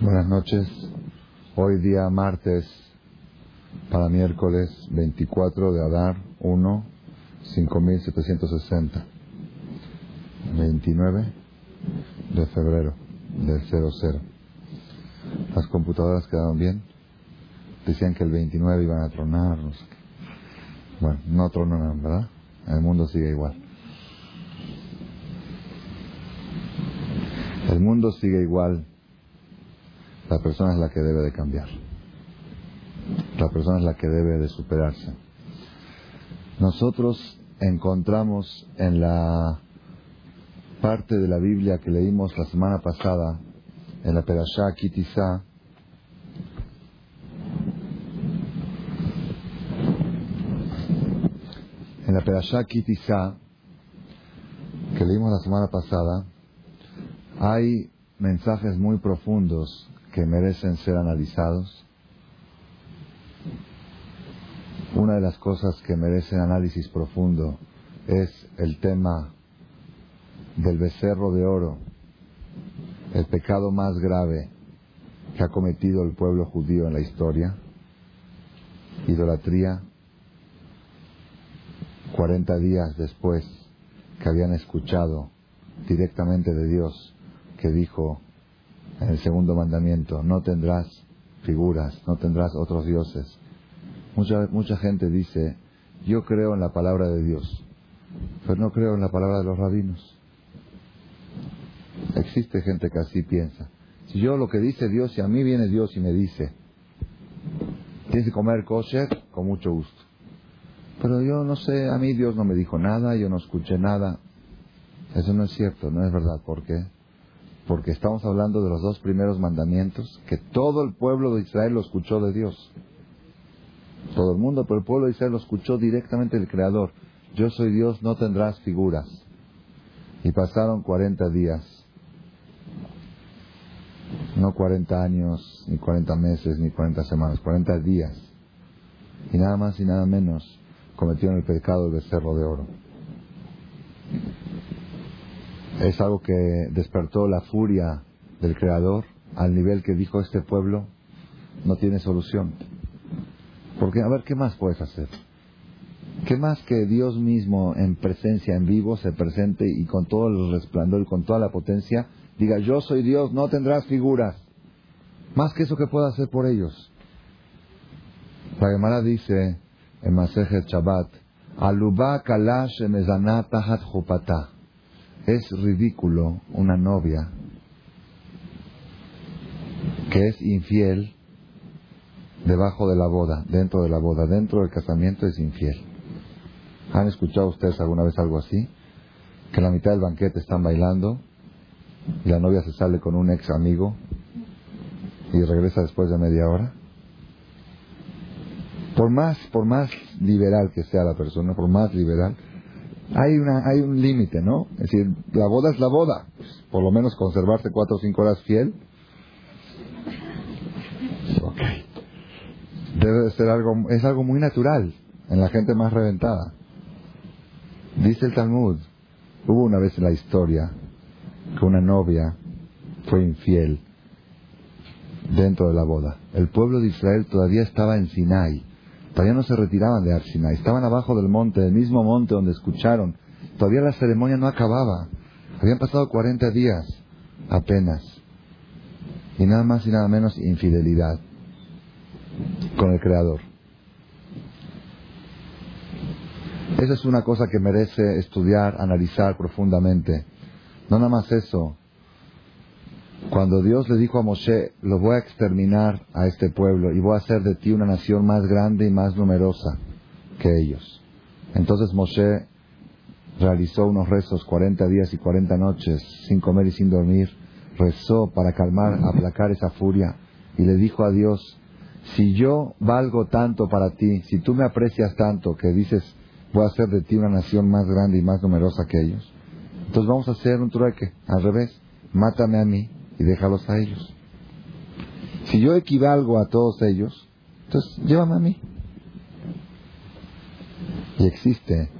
Buenas noches. Hoy día martes para miércoles 24 de Adar 1, 5760. 29 de febrero del 00. Las computadoras quedaron bien. Decían que el 29 iban a tronar. No sé qué. Bueno, no tronaron, ¿verdad? El mundo sigue igual. El mundo sigue igual. La persona es la que debe de cambiar. La persona es la que debe de superarse. Nosotros encontramos en la parte de la Biblia que leímos la semana pasada, en la Perashá Kitizá, en la Perashá Kitizá, que leímos la semana pasada, hay mensajes muy profundos que merecen ser analizados. Una de las cosas que merecen análisis profundo es el tema del becerro de oro, el pecado más grave que ha cometido el pueblo judío en la historia, idolatría, 40 días después que habían escuchado directamente de Dios que dijo en el segundo mandamiento, no tendrás figuras, no tendrás otros dioses. Mucha, mucha gente dice, yo creo en la palabra de Dios, pero no creo en la palabra de los rabinos. Existe gente que así piensa. Si yo lo que dice Dios, si a mí viene Dios y me dice, tienes que comer kosher, con mucho gusto. Pero yo no sé, a mí Dios no me dijo nada, yo no escuché nada. Eso no es cierto, no es verdad. ¿Por qué? Porque estamos hablando de los dos primeros mandamientos, que todo el pueblo de Israel lo escuchó de Dios. Todo el mundo, pero el pueblo de Israel lo escuchó directamente del Creador. Yo soy Dios, no tendrás figuras. Y pasaron 40 días. No 40 años, ni 40 meses, ni 40 semanas, 40 días. Y nada más y nada menos cometieron el pecado del becerro de oro. Es algo que despertó la furia del Creador al nivel que dijo este pueblo no tiene solución. Porque, a ver, ¿qué más puedes hacer? ¿Qué más que Dios mismo en presencia, en vivo, se presente y con todo el resplandor y con toda la potencia diga, yo soy Dios, no tendrás figuras? Más que eso que pueda hacer por ellos. La Gemara dice en Masejet Shabbat, Alubá kalash tahat jupata. Es ridículo una novia que es infiel debajo de la boda, dentro de la boda, dentro del casamiento es infiel. ¿Han escuchado ustedes alguna vez algo así? Que la mitad del banquete están bailando y la novia se sale con un ex amigo y regresa después de media hora. Por más, por más liberal que sea la persona, por más liberal, hay una, hay un límite, ¿no? Es decir, la boda es la boda. Por lo menos conservarse cuatro o cinco horas fiel. Ok. Debe de ser algo, es algo muy natural en la gente más reventada. Dice el Talmud, hubo una vez en la historia que una novia fue infiel dentro de la boda. El pueblo de Israel todavía estaba en Sinai. Todavía no se retiraban de Sinai. Estaban abajo del monte, del mismo monte donde escucharon. Todavía la ceremonia no acababa. Habían pasado 40 días apenas. Y nada más y nada menos infidelidad con el Creador. Esa es una cosa que merece estudiar, analizar profundamente. No nada más eso. Cuando Dios le dijo a Moshe, lo voy a exterminar a este pueblo y voy a hacer de ti una nación más grande y más numerosa que ellos. Entonces Moshe realizó unos rezos 40 días y 40 noches sin comer y sin dormir. Rezó para calmar, aplacar esa furia y le dijo a Dios, si yo valgo tanto para ti, si tú me aprecias tanto que dices, voy a hacer de ti una nación más grande y más numerosa que ellos, entonces vamos a hacer un trueque, al revés, mátame a mí y déjalos a ellos. Si yo equivalgo a todos ellos, entonces llévame a mí. Y existe,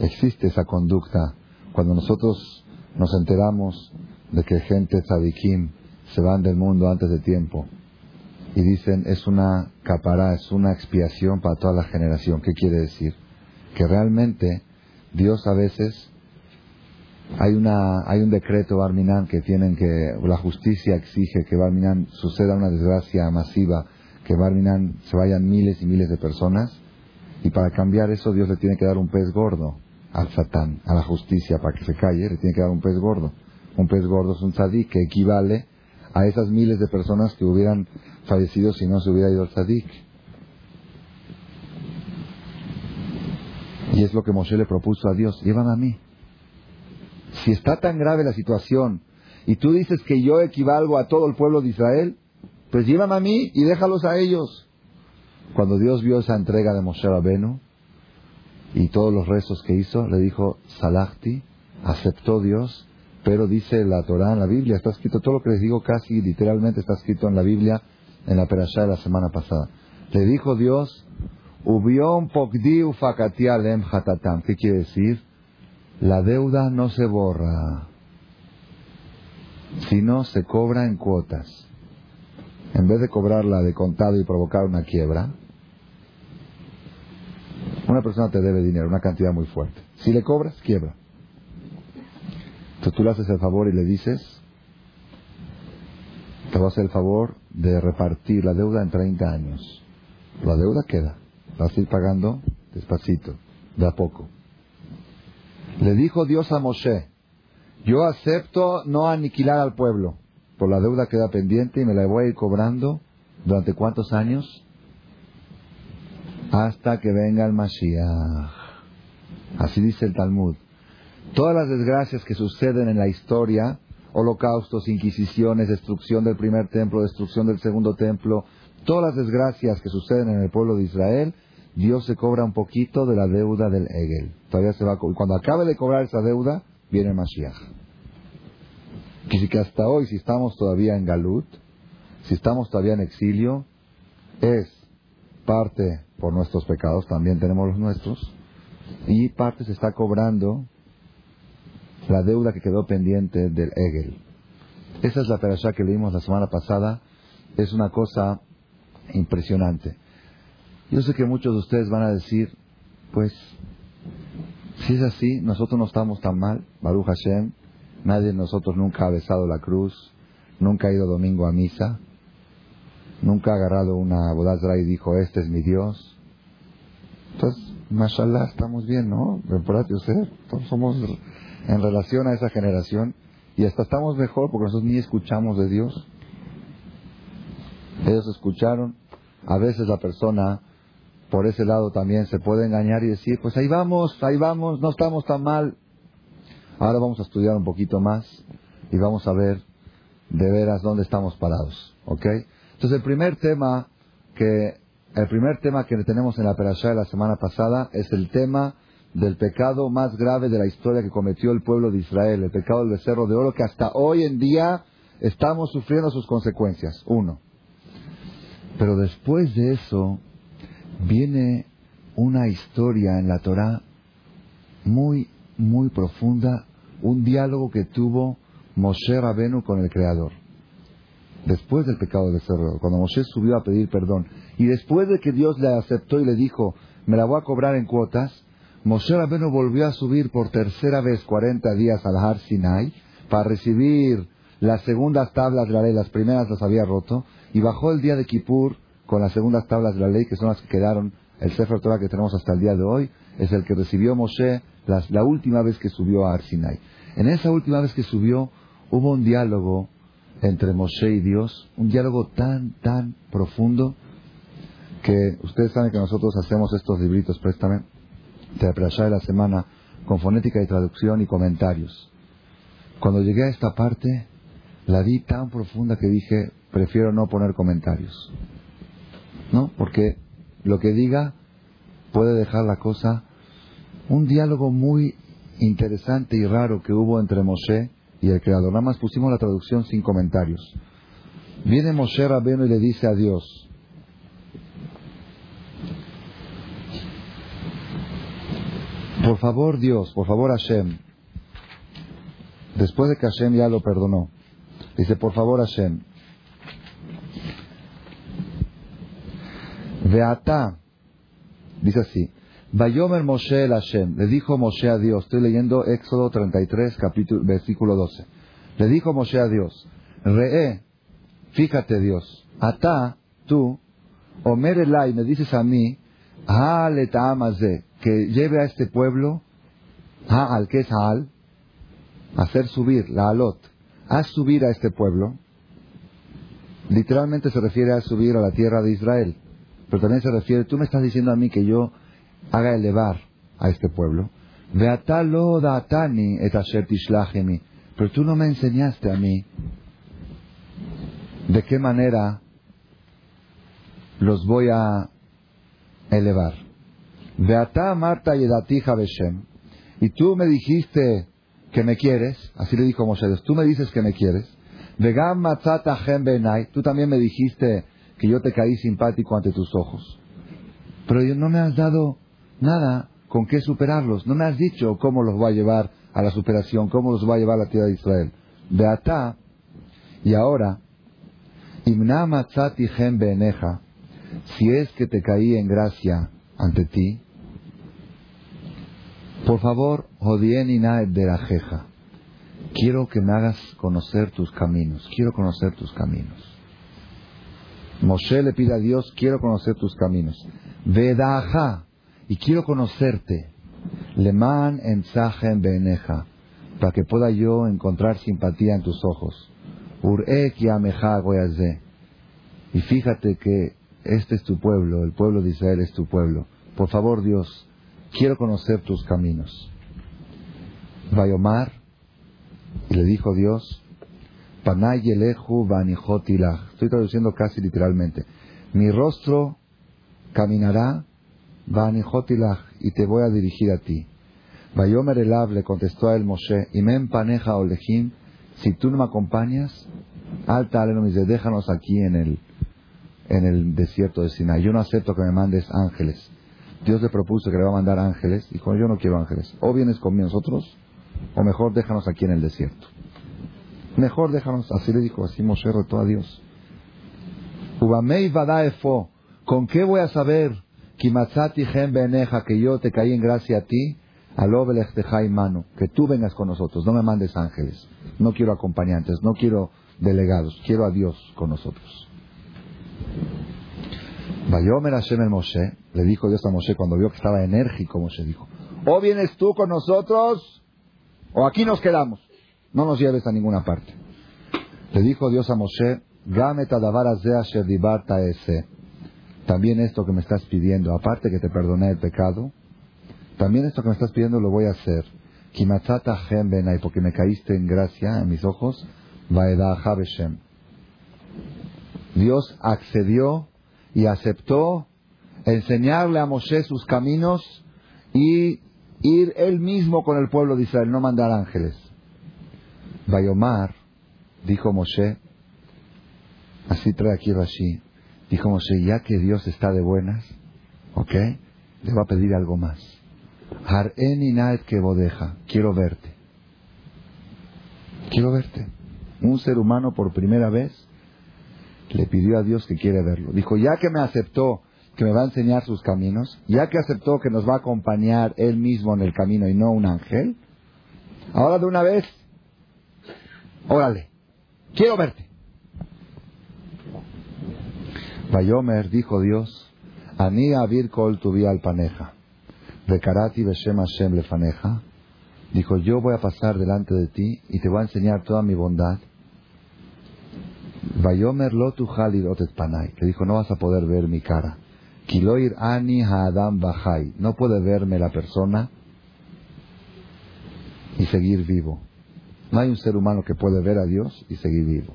existe esa conducta cuando nosotros nos enteramos de que gente tzadikim se van del mundo antes de tiempo. Y dicen, es una capará, es una expiación para toda la generación. ¿Qué quiere decir? Que realmente Dios a veces hay una hay un decreto Barminan que tienen que la justicia exige que Barminan suceda una desgracia masiva que Barminan se vayan miles y miles de personas y para cambiar eso Dios le tiene que dar un pez gordo al Satán, a la justicia para que se calle, le tiene que dar un pez gordo. Un pez gordo es un tzadik que equivale a esas miles de personas que hubieran fallecido si no se hubiera ido el tzadik. Y es lo que Moshe le propuso a Dios, llévame a mí. Si está tan grave la situación y tú dices que yo equivalgo a todo el pueblo de Israel, pues llévame a mí y déjalos a ellos. Cuando Dios vio esa entrega de Moshe Rabenu y todos los rezos que hizo, le dijo, Salachti, aceptó Dios, pero dice la Torah en la Biblia, está escrito, todo lo que les digo casi literalmente está escrito en la Biblia, en la perashá de la semana pasada. Le dijo Dios, Ubion pokdi ufakatialem hatatam. ¿Qué quiere decir? La deuda no se borra, sino se cobra en cuotas. En vez de cobrarla de contado y provocar una quiebra, una persona te debe dinero, una cantidad muy fuerte. Si le cobras, quiebra. Entonces tú le haces el favor y le dices, te voy a hacer el favor de repartir la deuda en 30 años. La deuda queda, vas a ir pagando despacito, de a poco. Le dijo Dios a Moshe, yo acepto no aniquilar al pueblo, por la deuda queda pendiente y me la voy a ir cobrando durante cuántos años? Hasta que venga el Mashiach. Así dice el Talmud. Todas las desgracias que suceden en la historia, holocaustos, inquisiciones, destrucción del primer templo, destrucción del segundo templo, todas las desgracias que suceden en el pueblo de Israel, Dios se cobra un poquito de la deuda del Egel. Todavía se va Cuando acabe de cobrar esa deuda, viene el Mashiach. Que hasta hoy, si estamos todavía en Galut, si estamos todavía en exilio, es parte por nuestros pecados, también tenemos los nuestros, y parte se está cobrando la deuda que quedó pendiente del Egel. Esa es la perashá que leímos la semana pasada. Es una cosa impresionante. Yo sé que muchos de ustedes van a decir, pues, si es así, nosotros no estamos tan mal, Baruch Hashem, nadie de nosotros nunca ha besado la cruz, nunca ha ido domingo a misa, nunca ha agarrado una bodazra y dijo, este es mi Dios. Entonces, mashallah, estamos bien, ¿no? Todos somos en relación a esa generación y hasta estamos mejor porque nosotros ni escuchamos de Dios. Ellos escucharon. A veces la persona por ese lado también se puede engañar y decir, pues ahí vamos, ahí vamos, no estamos tan mal. Ahora vamos a estudiar un poquito más y vamos a ver de veras dónde estamos parados, ¿ok? Entonces el primer tema que el primer tema que tenemos en la perashá de la semana pasada es el tema del pecado más grave de la historia que cometió el pueblo de Israel, el pecado del becerro de oro, que hasta hoy en día estamos sufriendo sus consecuencias. Uno. Pero después de eso, viene una historia en la Torah muy, muy profunda, un diálogo que tuvo Moshe Rabenu con el Creador. Después del pecado del becerro, cuando Moshe subió a pedir perdón, y después de que Dios le aceptó y le dijo, me la voy a cobrar en cuotas, Moshe Rabenu volvió a subir por tercera vez 40 días al Har Sinai para recibir las segundas tablas de la ley, las primeras las había roto, y bajó el día de Kippur con las segundas tablas de la ley, que son las que quedaron, el Sefer Torah que tenemos hasta el día de hoy, es el que recibió Moshe la última vez que subió a Har Sinai. En esa última vez que subió, hubo un diálogo entre Moshe y Dios, un diálogo tan, tan profundo, que ustedes saben que nosotros hacemos estos libritos, préstame, de la de la semana con fonética y traducción y comentarios. Cuando llegué a esta parte, la vi tan profunda que dije, prefiero no poner comentarios. ¿No? Porque lo que diga puede dejar la cosa. Un diálogo muy interesante y raro que hubo entre Moshe y el Creador. Nada más pusimos la traducción sin comentarios. Viene Moshe Rabeno y le dice a Dios, Por favor, Dios, por favor, Hashem, después de que Hashem ya lo perdonó, Dice, por favor, Hashem, Veata, dice así, Vayomer Moshe el Hashem, le dijo Moshe a Dios, estoy leyendo Éxodo 33, capítulo, versículo 12. Le dijo Moshe a Dios, Re'e, fíjate Dios, Ata, tú, Omer Elai, me dices a mí, Haaletamaze, que lleve a este pueblo, Haal, que es Haal, hacer subir, la Alot, haz subir a este pueblo, literalmente se refiere a subir a la tierra de Israel, pero también se refiere, tú me estás diciendo a mí que yo haga elevar a este pueblo, pero tú no me enseñaste a mí de qué manera los voy a elevar. Beata Marta Yedatija. Y tú me dijiste que me quieres, así le dijo Moshe, tú me dices que me quieres. Vegam Matzata Benai, tú también me dijiste que yo te caí simpático ante tus ojos. Pero no me has dado nada con qué superarlos. No me has dicho cómo los voy a llevar a la superación, cómo los voy a llevar a la tierra de Israel. Beata, y ahora, Imna Matzati Gen Beneja, si es que te caí en gracia ante ti, por favor, Ina de la jeja. Quiero que me hagas conocer tus caminos. Quiero conocer tus caminos. Moshe le pide a Dios, quiero conocer tus caminos. Vedaja. Y quiero conocerte. Leman en beneja. Para que pueda yo encontrar simpatía en tus ojos. Urek Y fíjate que este es tu pueblo, el pueblo de Israel es tu pueblo. Por favor, Dios, quiero conocer tus caminos. Vayomar, y le dijo Dios, Estoy traduciendo casi literalmente. Mi rostro caminará Vanijotilach y te voy a dirigir a ti. Vayomer Elab le contestó a él Moshe, y me empaneja olejim, si tú no me acompañas, alta dice, déjanos aquí en el, en el desierto de Sinai. Yo no acepto que me mandes ángeles. Dios le propuso que le va a mandar ángeles, y con yo no quiero ángeles. O vienes con nosotros, o mejor déjanos aquí en el desierto. Mejor déjanos, así le dijo, así Moshe retó a Dios. Ubamei efo, ¿con qué voy a saber que yo te caí en gracia a ti, y mano, que tú vengas con nosotros, no me mandes ángeles, no quiero acompañantes, no quiero delegados, quiero a Dios con nosotros. Vayomer Hashem el Moshe, le dijo Dios a Moshe cuando vio que estaba enérgico, Moshe dijo, o vienes tú con nosotros, o aquí nos quedamos, no nos lleves a ninguna parte. Le dijo Dios a Moshe, ese. También esto que me estás pidiendo, aparte que te perdoné el pecado, también esto que me estás pidiendo lo voy a hacer. Kimatzata porque me caíste en gracia en mis ojos. Dios accedió y aceptó enseñarle a Moshe sus caminos y ir él mismo con el pueblo de Israel, no mandar ángeles. Bayomar, dijo Moshe, así trae aquí Rashi, dijo Moshe, ya que Dios está de buenas, ¿ok? Le va a pedir algo más. Har'eni naet que bodeja, quiero verte. Quiero verte. Un ser humano por primera vez le pidió a Dios que quiere verlo. Dijo, ya que me aceptó que me va a enseñar sus caminos, ya que aceptó que nos va a acompañar él mismo en el camino y no un ángel, ahora de una vez, órale, quiero verte. Bayomer dijo Dios, Ani Avir Kol al paneja, Bekarati Beshem Hashem lefaneja, dijo, yo voy a pasar delante de ti y te voy a enseñar toda mi bondad. Vayomer lotu panay, que dijo, no vas a poder ver mi cara. Kiloir ani haadam bajai, no puede verme la persona y seguir vivo. No hay un ser humano que puede ver a Dios y seguir vivo.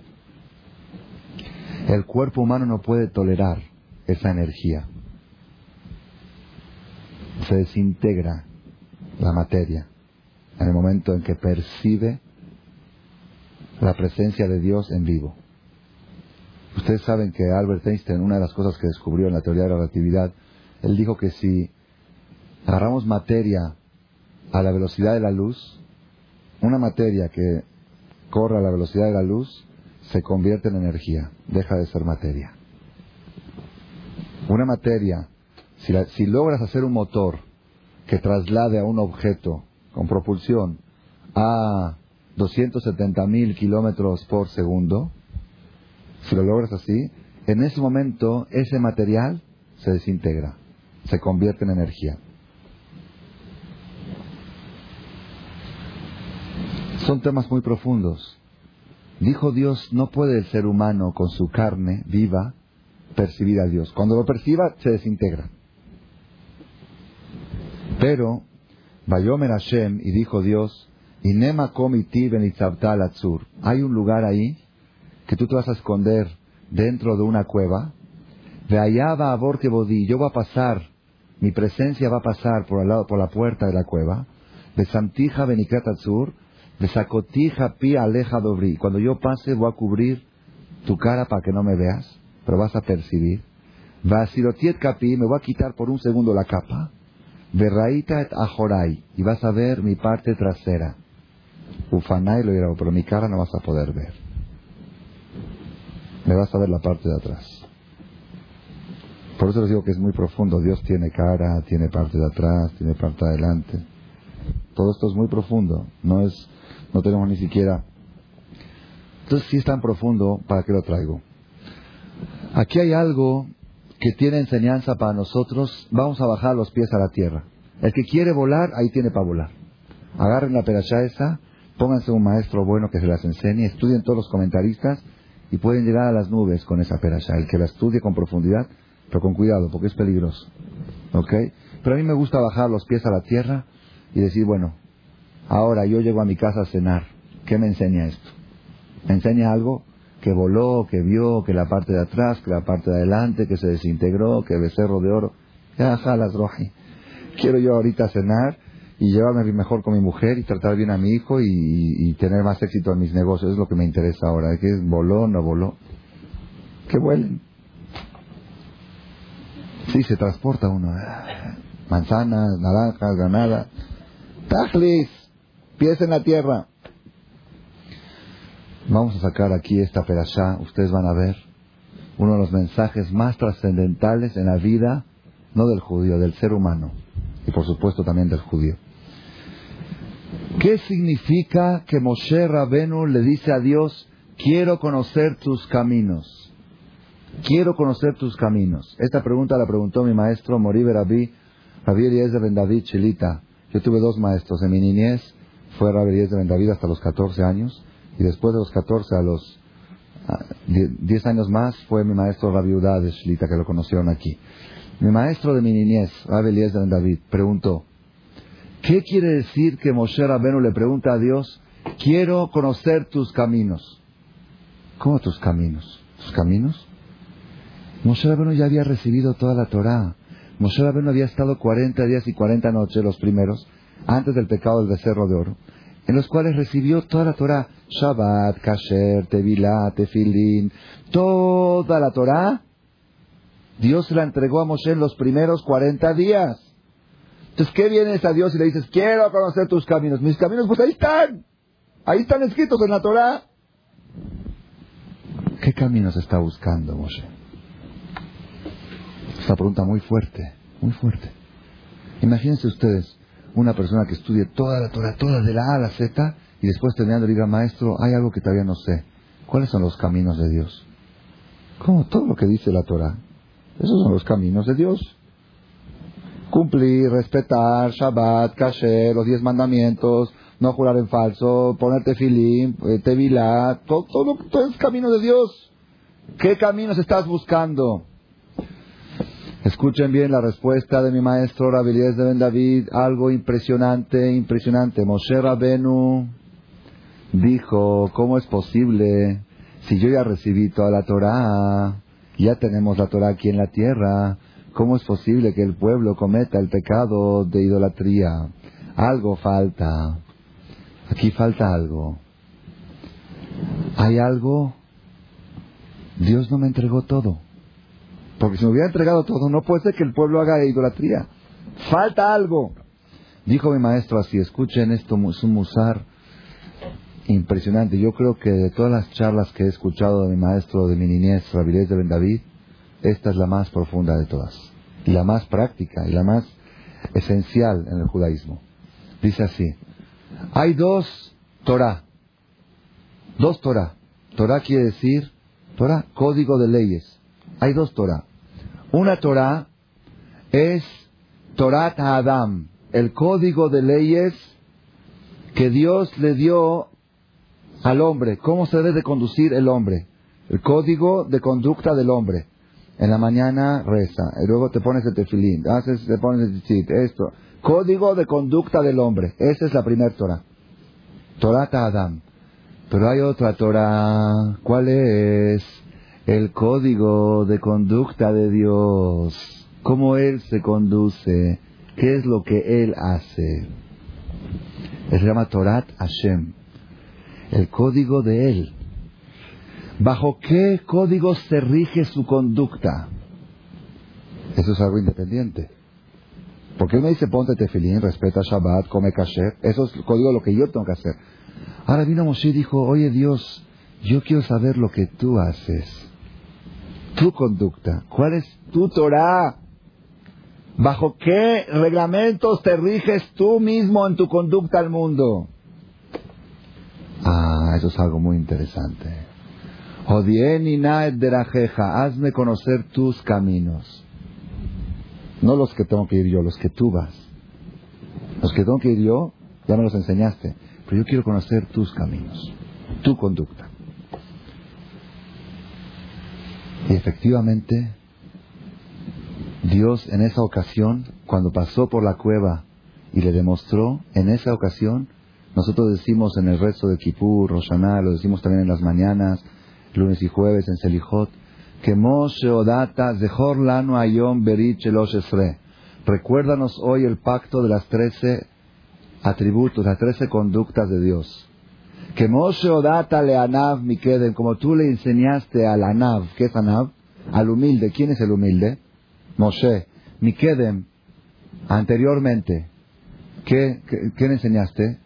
El cuerpo humano no puede tolerar esa energía. Se desintegra la materia en el momento en que percibe la presencia de Dios en vivo. Ustedes saben que Albert Einstein, una de las cosas que descubrió en la teoría de la relatividad, él dijo que si agarramos materia a la velocidad de la luz, una materia que corra a la velocidad de la luz, se convierte en energía, deja de ser materia. Una materia, si, logras hacer un motor que traslade a un objeto con propulsión a 270 mil kilómetros por segundo, si lo logras así, en ese momento ese material se desintegra, se convierte en energía. Son temas muy profundos. Dijo Dios, no puede el ser humano con su carne viva percibir a Dios. Cuando lo perciba, se desintegra. Pero, Bayomer Hashem, y dijo Dios, Inema komiti azur. Hay un lugar ahí que tú te vas a esconder dentro de una cueva. De allá va a Bodí, yo voy a pasar, mi presencia va a pasar por, el lado, por la puerta de la cueva. De Santija Benikat Azur, de Sacotija Pi Aleja Dobri. Cuando yo pase, voy a cubrir tu cara para que no me veas, pero vas a percibir. Vasirotiet Capi, me voy a quitar por un segundo la capa. Verraita et Ajorai, y vas a ver mi parte trasera. Ufanai lo dirá, pero mi cara no vas a poder ver. Me vas a ver la parte de atrás. Por eso les digo que es muy profundo. Dios tiene cara, tiene parte de atrás, tiene parte de adelante. Todo esto es muy profundo. No es no tenemos ni siquiera. Entonces, si es tan profundo, ¿para qué lo traigo? Aquí hay algo que tiene enseñanza para nosotros. Vamos a bajar los pies a la tierra. El que quiere volar, ahí tiene para volar. Agarren la perashá esa, pónganse un maestro bueno que se las enseñe, estudien todos los comentaristas y pueden llegar a las nubes con esa perashá. El que la estudie con profundidad, pero con cuidado, porque es peligroso. ¿Ok? Pero a mí me gusta bajar los pies a la tierra y decir, bueno, Ahora yo llego a mi casa a cenar. ¿Qué me enseña esto? ¿Me enseña algo? Que voló, que vio, que la parte de atrás, que la parte de adelante, que se desintegró, que becerro de oro. Jalas, roji. Quiero yo ahorita cenar y llevarme mejor con mi mujer y tratar bien a mi hijo y, tener más éxito en mis negocios. Es lo que me interesa ahora. ¿Qué voló, no voló? Que vuelen. Sí, se transporta uno. Manzanas, naranjas, granada. Tajlis pies en la tierra. Vamos a sacar aquí esta perashá, ustedes van a ver uno de los mensajes más trascendentales en la vida, no del judío, del ser humano, y por supuesto también del judío. ¿Qué significa que Moshe Rabenu le dice a Dios, quiero conocer tus caminos? Quiero conocer tus caminos. Esta pregunta la preguntó mi maestro Moribe Rabí, Rabí Eliezer Ben David Chilita. Yo tuve dos maestros en mi niñez fue Rabbi Eliezer Ben David hasta los 14 años y después de los 14 a los 10 años más fue mi maestro Rabbi Udá de Shlita que lo conocieron aquí. Mi maestro de mi niñez, Rabbi Eliezer Ben David, preguntó, ¿qué quiere decir que Moshe Rabenu le pregunta a Dios, quiero conocer tus caminos? ¿Cómo tus caminos? ¿Tus caminos? Moshe Rabenu ya había recibido toda la Torah. Moshe Rabenu había estado 40 días y 40 noches, los primeros, antes del pecado del becerro de oro, en los cuales recibió toda la Torah, Shabbat, Kasher, Tevilá, Tefilín, toda la Torah, Dios la entregó a Moshe en los primeros 40 días. Entonces, ¿qué vienes a Dios y le dices, quiero conocer tus caminos? Mis caminos, pues ahí están. Ahí están escritos en la Torah. ¿Qué caminos está buscando Moshe? Esta pregunta muy fuerte, muy fuerte. Imagínense ustedes, una persona que estudie toda la Torah, toda de la A a la Z, y después terminando diga, maestro, hay algo que todavía no sé. ¿Cuáles son los caminos de Dios? ¿Cómo? Todo lo que dice la Torah. Esos son los caminos de Dios. Cumplir, respetar, Shabbat, Kasher, los diez mandamientos, no jurar en falso, ponerte filim, eh, tevilá, todo, todo, todo es camino de Dios. ¿Qué caminos estás buscando? Escuchen bien la respuesta de mi maestro Rabelías de Ben David, algo impresionante, impresionante. Moshe Rabenu dijo, ¿cómo es posible si yo ya recibí toda la Torah, ya tenemos la Torah aquí en la tierra, ¿cómo es posible que el pueblo cometa el pecado de idolatría? Algo falta. Aquí falta algo. ¿Hay algo? Dios no me entregó todo. Porque si me hubiera entregado todo, no puede ser que el pueblo haga idolatría. Falta algo. Dijo mi maestro así, escuchen esto, es un musar. impresionante. Yo creo que de todas las charlas que he escuchado de mi maestro de mi niñez, Rabilés de Ben David, esta es la más profunda de todas. Y la más práctica y la más esencial en el judaísmo. Dice así, hay dos Torah. Dos Torah. Torah quiere decir, Torah, código de leyes. Hay dos Torah. Una Torah es Torah Adam, el código de leyes que Dios le dio al hombre, cómo se debe de conducir el hombre, el código de conducta del hombre. En la mañana reza, y luego te pones el tefilín, haces, te pones el esto. Código de conducta del hombre. Esa es la primera Torah. Torah Adam. Pero hay otra Torah. ¿Cuál es? El código de conducta de Dios. Cómo Él se conduce. ¿Qué es lo que Él hace? Se llama Torat Hashem. El código de Él. ¿Bajo qué código se rige su conducta? Eso es algo independiente. Porque él me dice ponte tefilín, respeta Shabbat, come kasher. Eso es el código de lo que yo tengo que hacer. Ahora vino Moshe y dijo, oye Dios, yo quiero saber lo que tú haces. Tu conducta. ¿Cuál es tu Torah? ¿Bajo qué reglamentos te riges tú mismo en tu conducta al mundo? Ah, eso es algo muy interesante. Hazme conocer tus caminos. No los que tengo que ir yo, los que tú vas. Los que tengo que ir yo, ya me los enseñaste. Pero yo quiero conocer tus caminos, tu conducta. Y efectivamente, Dios en esa ocasión, cuando pasó por la cueva y le demostró, en esa ocasión, nosotros decimos en el resto de Kippur, Roshaná, lo decimos también en las mañanas, lunes y jueves en Selijot, que Moshe Odata Zehor Lanu Ayom Berit Esre. Recuérdanos hoy el pacto de las trece atributos, las trece conductas de Dios. Que Moshe le Anav Mikedem, como tú le enseñaste al Anav, ¿qué es Anav? Al humilde. ¿Quién es el humilde? Moshe. Mikedem, anteriormente, ¿qué, qué, le enseñaste?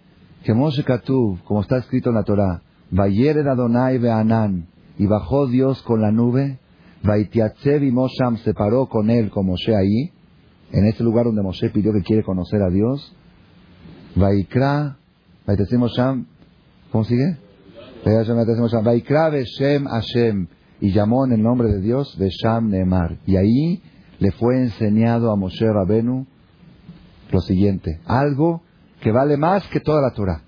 Que Moshe Katuv, como está escrito en la Torah, Vayered Adonai Beanan, y bajó Dios con la nube, Vaitiatzev y Mosham se paró con él, con Moshe ahí, en ese lugar donde Moshe pidió que quiere conocer a Dios. Vaikra, Mosham, ¿cómo sigue? Y llamó en el nombre de Dios Besham Neemar. Y ahí le fue enseñado a Moshe Rabenu lo siguiente, algo que vale más que toda la Torah,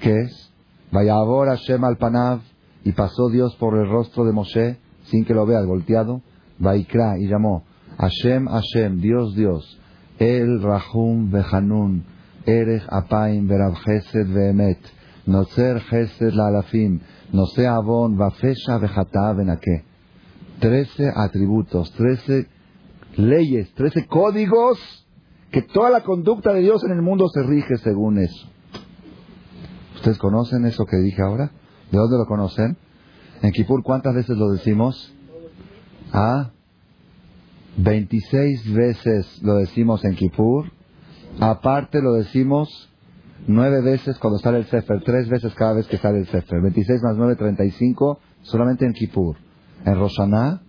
que es, Vayavor Hashem al Panav, y pasó Dios por el rostro de Moshe, sin que lo vea, volteado, Vaikra, y llamó, Hashem, Hashem, Dios, Dios, El Rahum Behanun, Erech Apaim Berav Chesed Vehemet, Nozer Chesed La Alafim, Nose Avon Vafesha Vejata Benake. Trece atributos, trece leyes, trece códigos que toda la conducta de Dios en el mundo se rige según eso. ¿Ustedes conocen eso que dije ahora? ¿De dónde lo conocen? En Kippur, ¿cuántas veces lo decimos? Ah, 26 veces lo decimos en Kippur. Aparte lo decimos nueve veces cuando sale el Sefer, tres veces cada vez que sale el Sefer. 26 más 9, 35, solamente en Kippur. En Roshaná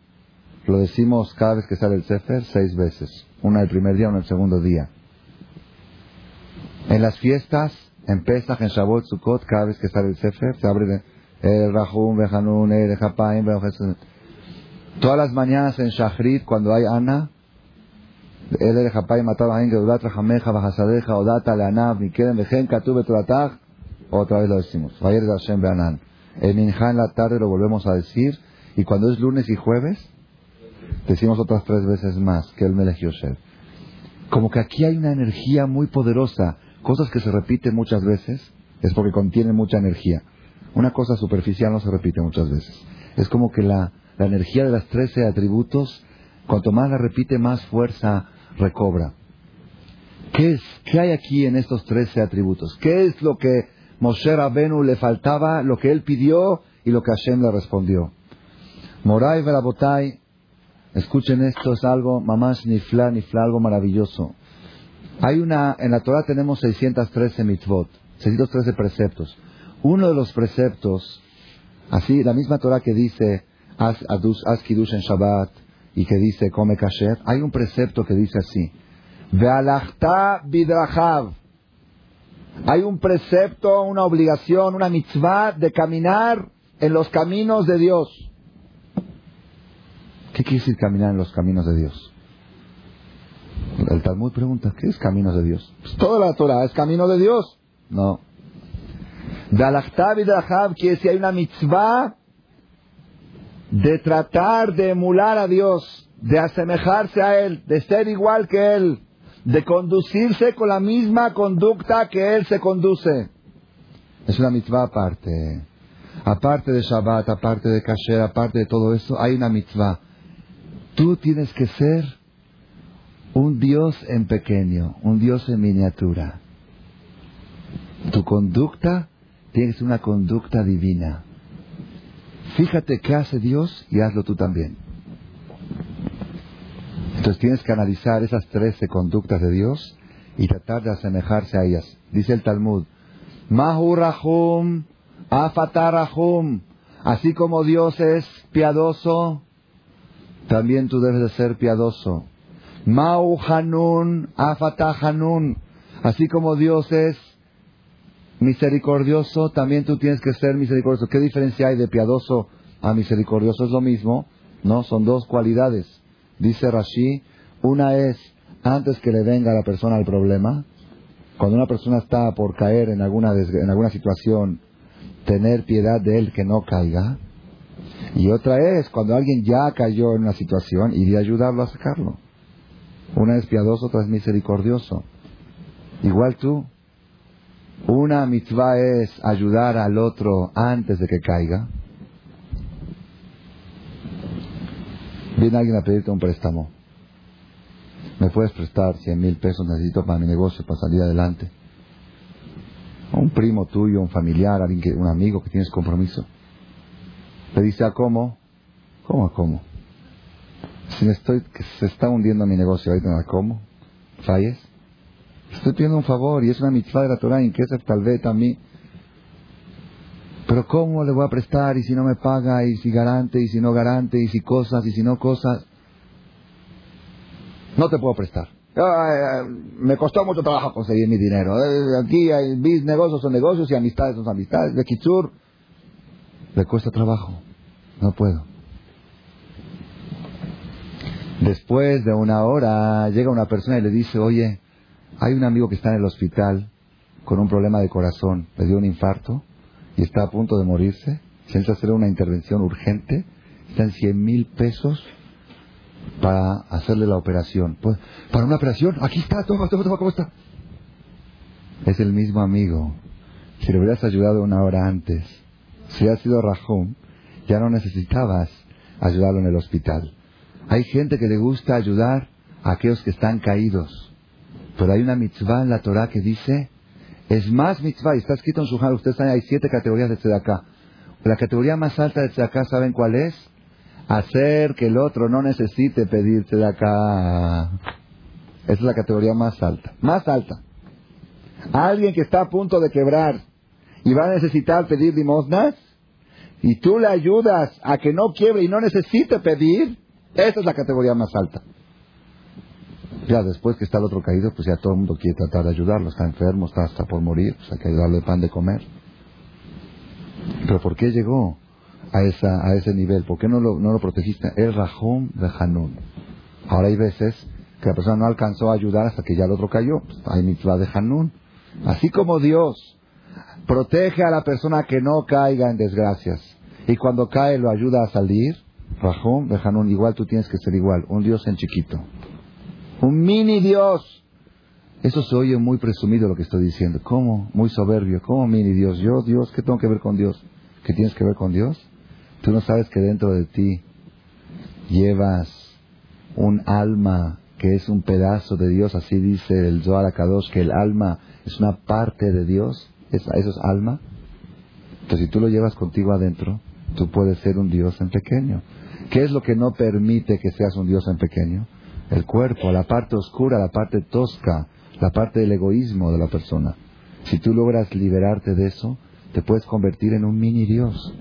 lo decimos cada vez que sale el Sefer, seis veces. Una el primer día, una el segundo día. En las fiestas, en Pesach, en Shavuot, Sukkot, cada vez que sale el Sefer, se abre el Rahum, el Todas las mañanas en Shachrit, cuando hay Ana, el el Japaim mataba a Geudat Rahameja, Bajasadeja, Odata, Leanav, Mikedem, Vejen, Katub, Toratach, otra vez lo decimos. Vayer Hashem Beanan. El Minja en la tarde lo volvemos a decir, y cuando es lunes y jueves, decimos otras tres veces más que el Melech Yosef. Como que aquí hay una energía muy poderosa cosas que se repiten muchas veces es porque contienen mucha energía. Una cosa superficial no se repite muchas veces. Es como que la, la energía de las trece atributos, cuanto más la repite, más fuerza recobra. ¿Qué es? ¿Qué hay aquí en estos trece atributos? ¿Qué es lo que Moshe Rabenu le faltaba, lo que él pidió y lo que Hashem le respondió? Moray Verabotai, escuchen esto, es algo, mamás nifla, nifla, algo maravilloso. Hay una, en la Torah tenemos 613 mitzvot, 613 preceptos. Uno de los preceptos, así, la misma Torah que dice, haz, haz kiddush en Shabbat, y que dice, come kasher, hay un precepto que dice así, Ve'alachta bidrachav. Hay un precepto, una obligación, una mitzvah de caminar en los caminos de Dios. ¿Qué quiere decir caminar en los caminos de Dios? El Talmud pregunta, ¿qué es caminos de Dios? Pues toda la Torah es camino de Dios. No. Dalachtav y quiere decir hay una mitzvah de tratar de emular a Dios, de asemejarse a Él, de ser igual que Él, de conducirse con la misma conducta que Él se conduce. Es una mitzvah aparte. Aparte de Shabbat, aparte de Kasher, aparte de todo eso, hay una mitzvah. Tú tienes que ser un Dios en pequeño, un Dios en miniatura. Tu conducta tiene que ser una conducta divina. Fíjate qué hace Dios y hazlo tú también. Entonces tienes que analizar esas trece conductas de Dios y tratar de asemejarse a ellas. Dice el Talmud, Mahu Rahum, Afatarahum. Así como Dios es piadoso, también tú debes de ser piadoso. Mau Hanun, Hanun. Así como Dios es misericordioso, también tú tienes que ser misericordioso. ¿Qué diferencia hay de piadoso a misericordioso? Es lo mismo, ¿no? Son dos cualidades. Dice Rashi, una es antes que le venga a la persona el problema, cuando una persona está por caer en alguna, en alguna situación, tener piedad de él que no caiga. Y otra es cuando alguien ya cayó en una situación, y de ayudarlo a sacarlo. Una es piadoso, otra es misericordioso. Igual tú, una mitzvah es ayudar al otro antes de que caiga. Viene alguien a pedirte un préstamo. ¿Me puedes prestar 100 mil pesos? Necesito para mi negocio, para salir adelante. Un primo tuyo, un familiar, alguien que, un amigo que tienes compromiso. Le dice, ¿a cómo? ¿Cómo a cómo? Si me estoy, que se está hundiendo mi negocio ahorita, ¿a cómo? ¿Falles? Estoy pidiendo un favor y es una mitzvah de la Torah, en que es tal vez mí. Pero ¿cómo le voy a prestar y si no me paga y si garante y si no garante y si cosas y si no cosas? No te puedo prestar. me costó mucho trabajo conseguir mi dinero. Eh, aquí hay mis negocios son negocios y amistades son amistades. De Kitsur le cuesta trabajo. No puedo. Después de una hora llega una persona y le dice, oye, hay un amigo que está en el hospital con un problema de corazón, le dio un infarto y está a punto de morirse. Se necesita hacer una intervención urgente. Están 100 mil pesos para hacerle la operación. Pues, ¿Para una operación? Aquí está, toma, toma, toma, ¿cómo está? Es el mismo amigo. Si le hubieras ayudado una hora antes, si hubiera sido Rajón, ya no necesitabas ayudarlo en el hospital. Hay gente que le gusta ayudar a aquellos que están caídos. Pero hay una mitzvah en la Torah que dice, es más mitzvah, y está escrito en su ustedes saben, hay siete categorías de tzedakah. La categoría más alta de tzedakah, ¿saben cuál es? Hacer que el otro no necesite pedir tzedakah. Esa es la categoría más alta. Más alta. Alguien que está a punto de quebrar y va a necesitar pedir limosnas, y tú le ayudas a que no quiebre y no necesite pedir, esa es la categoría más alta. Ya después que está el otro caído, pues ya todo el mundo quiere tratar de ayudarlo. Está enfermo, está hasta por morir, pues hay que ayudarle pan de comer. Pero ¿por qué llegó a, esa, a ese nivel? ¿Por qué no lo, no lo protegiste? El rajón de Hanun. Ahora hay veces que la persona no alcanzó a ayudar hasta que ya el otro cayó. Pues hay mitzvah de Hanun. Así como Dios protege a la persona que no caiga en desgracias y cuando cae lo ayuda a salir, rajón de Hanun, igual tú tienes que ser igual, un Dios en chiquito. Un mini Dios. Eso se oye muy presumido lo que estoy diciendo. ¿Cómo? Muy soberbio. ¿Cómo mini Dios? Yo, Dios, ¿qué tengo que ver con Dios? ¿Qué tienes que ver con Dios? Tú no sabes que dentro de ti llevas un alma que es un pedazo de Dios, así dice el Zohar Akadosh, que el alma es una parte de Dios, eso es alma. Entonces, si tú lo llevas contigo adentro, tú puedes ser un Dios en pequeño. ¿Qué es lo que no permite que seas un Dios en pequeño? El cuerpo, la parte oscura, la parte tosca, la parte del egoísmo de la persona. Si tú logras liberarte de eso, te puedes convertir en un mini Dios.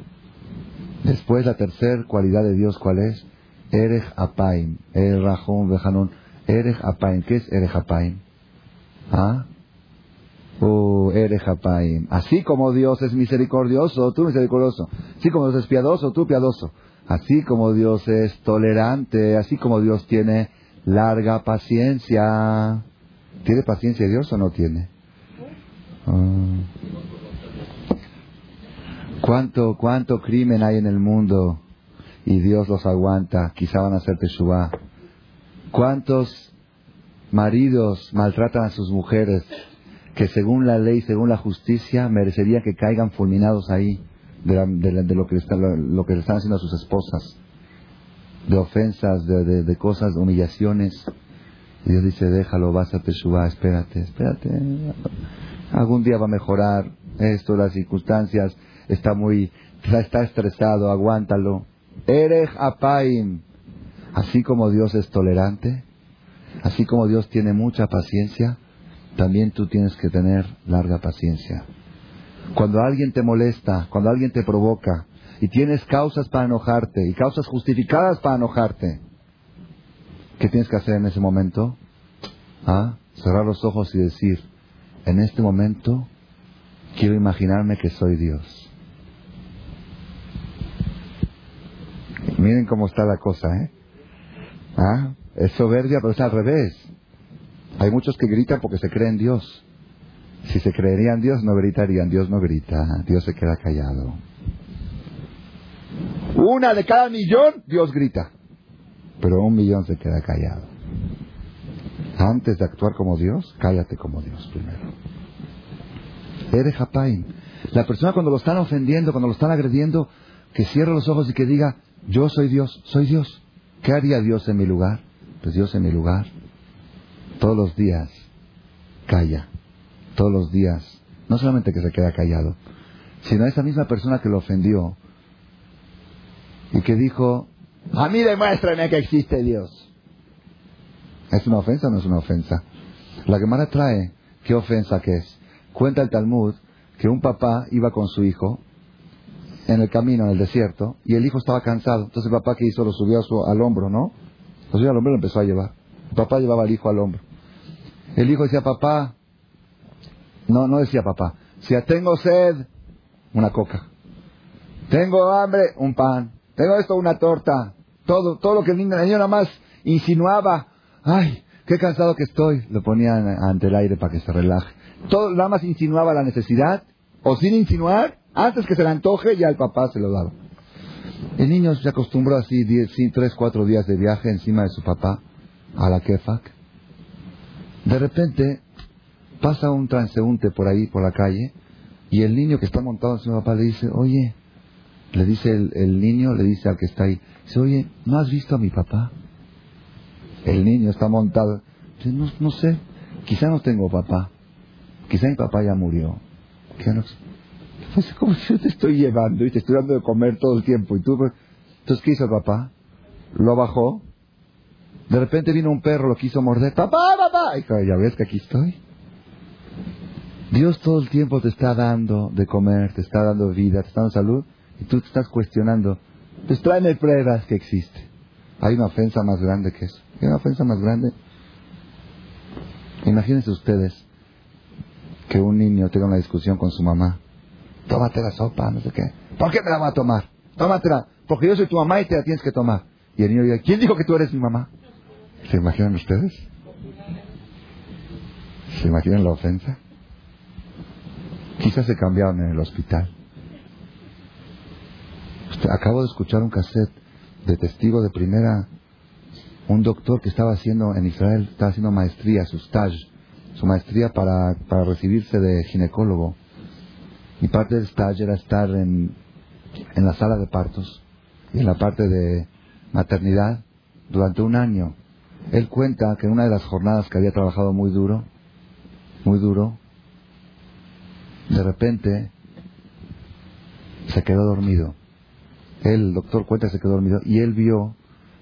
Después, la tercera cualidad de Dios, ¿cuál es? Erej Apaim. El Rajón. Erej Apaim. ¿Qué es Erej Apaim? ¿Ah? Oh, Erej Apaim. Así como Dios es misericordioso, tú misericordioso. Así como Dios es piadoso, tú piadoso. Así como Dios es tolerante, así como Dios tiene larga paciencia. ¿Tiene paciencia Dios o no tiene? Ah. ¿Cuánto, ¿Cuánto crimen hay en el mundo y Dios los aguanta? Quizá van a hacer Teshuvah. ¿Cuántos maridos maltratan a sus mujeres que según la ley, según la justicia, merecería que caigan fulminados ahí de, lo, que están, lo, que le están haciendo a sus esposas? De ofensas, de, de, cosas, de humillaciones. Y Dios dice, déjalo, vas a Teshuvah, espérate, espérate. Algún día va a mejorar esto, las circunstancias está muy, está estresado, aguántalo. Erej apaim. Así como Dios es tolerante, así como Dios tiene mucha paciencia, también tú tienes que tener larga paciencia. Cuando alguien te molesta, cuando alguien te provoca, y tienes causas para enojarte, y causas justificadas para enojarte, ¿qué tienes que hacer en ese momento? ¿Ah? Cerrar los ojos y decir, en este momento quiero imaginarme que soy Dios. Miren cómo está la cosa, ¿eh? ¿Ah? Es soberbia, pero es al revés. Hay muchos que gritan porque se creen Dios. Si se creerían Dios, no gritarían. Dios no grita. Dios se queda callado. Una de cada millón, Dios grita. Pero un millón se queda callado. Antes de actuar como Dios, cállate como Dios primero. Eres Japain. La persona cuando lo están ofendiendo, cuando lo están agrediendo, que cierre los ojos y que diga, yo soy Dios, soy Dios. ¿Qué haría Dios en mi lugar? Pues Dios en mi lugar. Todos los días calla. Todos los días. No solamente que se queda callado, sino esa misma persona que lo ofendió y que dijo, a mí demuéstrame que existe Dios. ¿Es una ofensa o no es una ofensa? La Gemara trae, ¿qué ofensa que es? Cuenta el Talmud que un papá iba con su hijo en el camino, en el desierto, y el hijo estaba cansado. Entonces el papá que hizo lo subió al hombro, ¿no? Lo subió al hombro y lo empezó a llevar. El papá llevaba al hijo al hombro. El hijo decía, papá, no, no decía papá, decía, tengo sed, una coca. Tengo hambre, un pan. Tengo esto, una torta. Todo, todo lo que el niño, nada más insinuaba, ay, qué cansado que estoy. Lo ponían ante el aire para que se relaje. Todo, nada más insinuaba la necesidad, o sin insinuar, antes que se le antoje, ya el papá se lo daba. El niño se acostumbró así, diez, tres, cuatro días de viaje encima de su papá, a la kefak. De repente, pasa un transeúnte por ahí, por la calle, y el niño que está montado en su papá le dice, oye, le dice el, niño, le dice al que está ahí, dice, oye, ¿no has visto a mi papá? El niño está montado, dice, no, sé, quizá no tengo papá, quizá mi papá ya murió. ¿Qué no? Es como si yo te estoy llevando y te estoy dando de comer todo el tiempo. Y tú, pues, entonces, ¿qué hizo el papá? Lo bajó. De repente vino un perro, lo quiso morder. ¡Papá, papá! Y ya ves que aquí estoy. Dios todo el tiempo te está dando de comer, te está dando vida, te está dando salud. Y tú te estás cuestionando. Pues tráeme pruebas que existe. Hay una ofensa más grande que eso. Hay una ofensa más grande. Imagínense ustedes que un niño tenga una discusión con su mamá tómate la sopa, no sé qué. ¿Por qué me la va a tomar? Tómatela, porque yo soy tu mamá y te la tienes que tomar. Y el niño dice, ¿quién dijo que tú eres mi mamá? ¿Se imaginan ustedes? ¿Se imaginan la ofensa? Quizás se cambiaron en el hospital. Acabo de escuchar un cassette de testigo de primera, un doctor que estaba haciendo en Israel, estaba haciendo maestría, su stage, su maestría para, para recibirse de ginecólogo. Y parte del stage era estar en, en la sala de partos y en la parte de maternidad durante un año. Él cuenta que en una de las jornadas que había trabajado muy duro, muy duro, de repente se quedó dormido. El doctor cuenta, se quedó dormido y él vio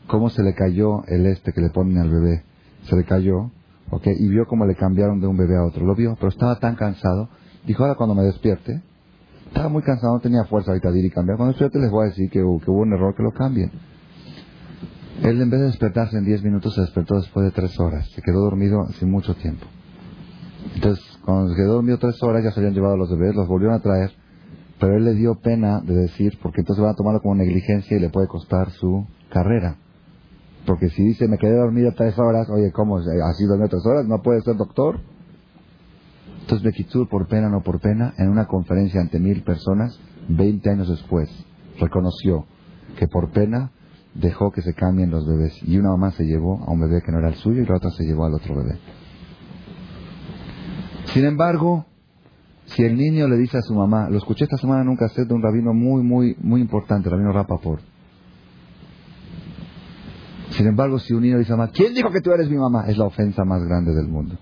cómo se le cayó el este que le ponen al bebé. Se le cayó, ¿ok? Y vio cómo le cambiaron de un bebé a otro. Lo vio, pero estaba tan cansado Dijo, ahora cuando me despierte, Estaba muy cansado, no tenía fuerza ahorita de ir y cambiar. Cuando te les voy a decir que, hubo- un error, que lo cambien. Él en vez de despertarse en 10 minutos, se despertó después de 3 horas. Se quedó dormido sin mucho tiempo. Entonces, cuando se quedó dormido 3 horas, ya se habían llevado los bebés, los volvieron a traer. Pero él le dio pena de decir, porque entonces van a tomarlo como negligencia y le puede costar su carrera. Porque si dice, me quedé dormido 3 horas, oye, ¿cómo? ¿Así dormido 3 horas? ¿No puede ser doctor? Entonces Bekitsur, por pena no por pena, en una conferencia ante mil personas, 20 años después, reconoció que por pena dejó que se cambien los bebés. Y una mamá se llevó a un bebé que no era el suyo y la otra se llevó al otro bebé. Sin embargo, si el niño le dice a su mamá, lo escuché esta semana en un cassette de un rabino muy, muy, muy importante, rabino Rapaport. Sin embargo, si un niño dice a mamá, ¿quién dijo que tú eres mi mamá? Es la ofensa más grande del mundo.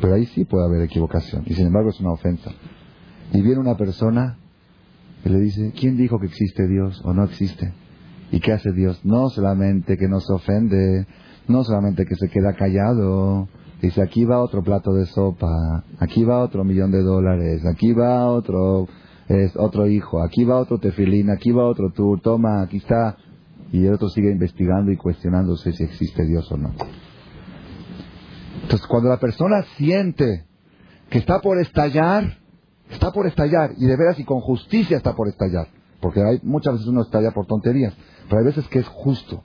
Pero ahí sí puede haber equivocación. Y sin embargo es una ofensa. Y viene una persona que le dice, ¿quién dijo que existe Dios o no existe? ¿Y qué hace Dios? No solamente que no se ofende, no solamente que se queda callado. Dice, aquí va otro plato de sopa, aquí va otro millón de dólares, aquí va otro, es, otro hijo, aquí va otro tefilín, aquí va otro tour, toma, aquí está. Y el otro sigue investigando y cuestionándose si existe Dios o no. Entonces, cuando la persona siente que está por estallar, está por estallar, y de veras y con justicia está por estallar, porque hay muchas veces uno estalla por tonterías, pero hay veces que es justo.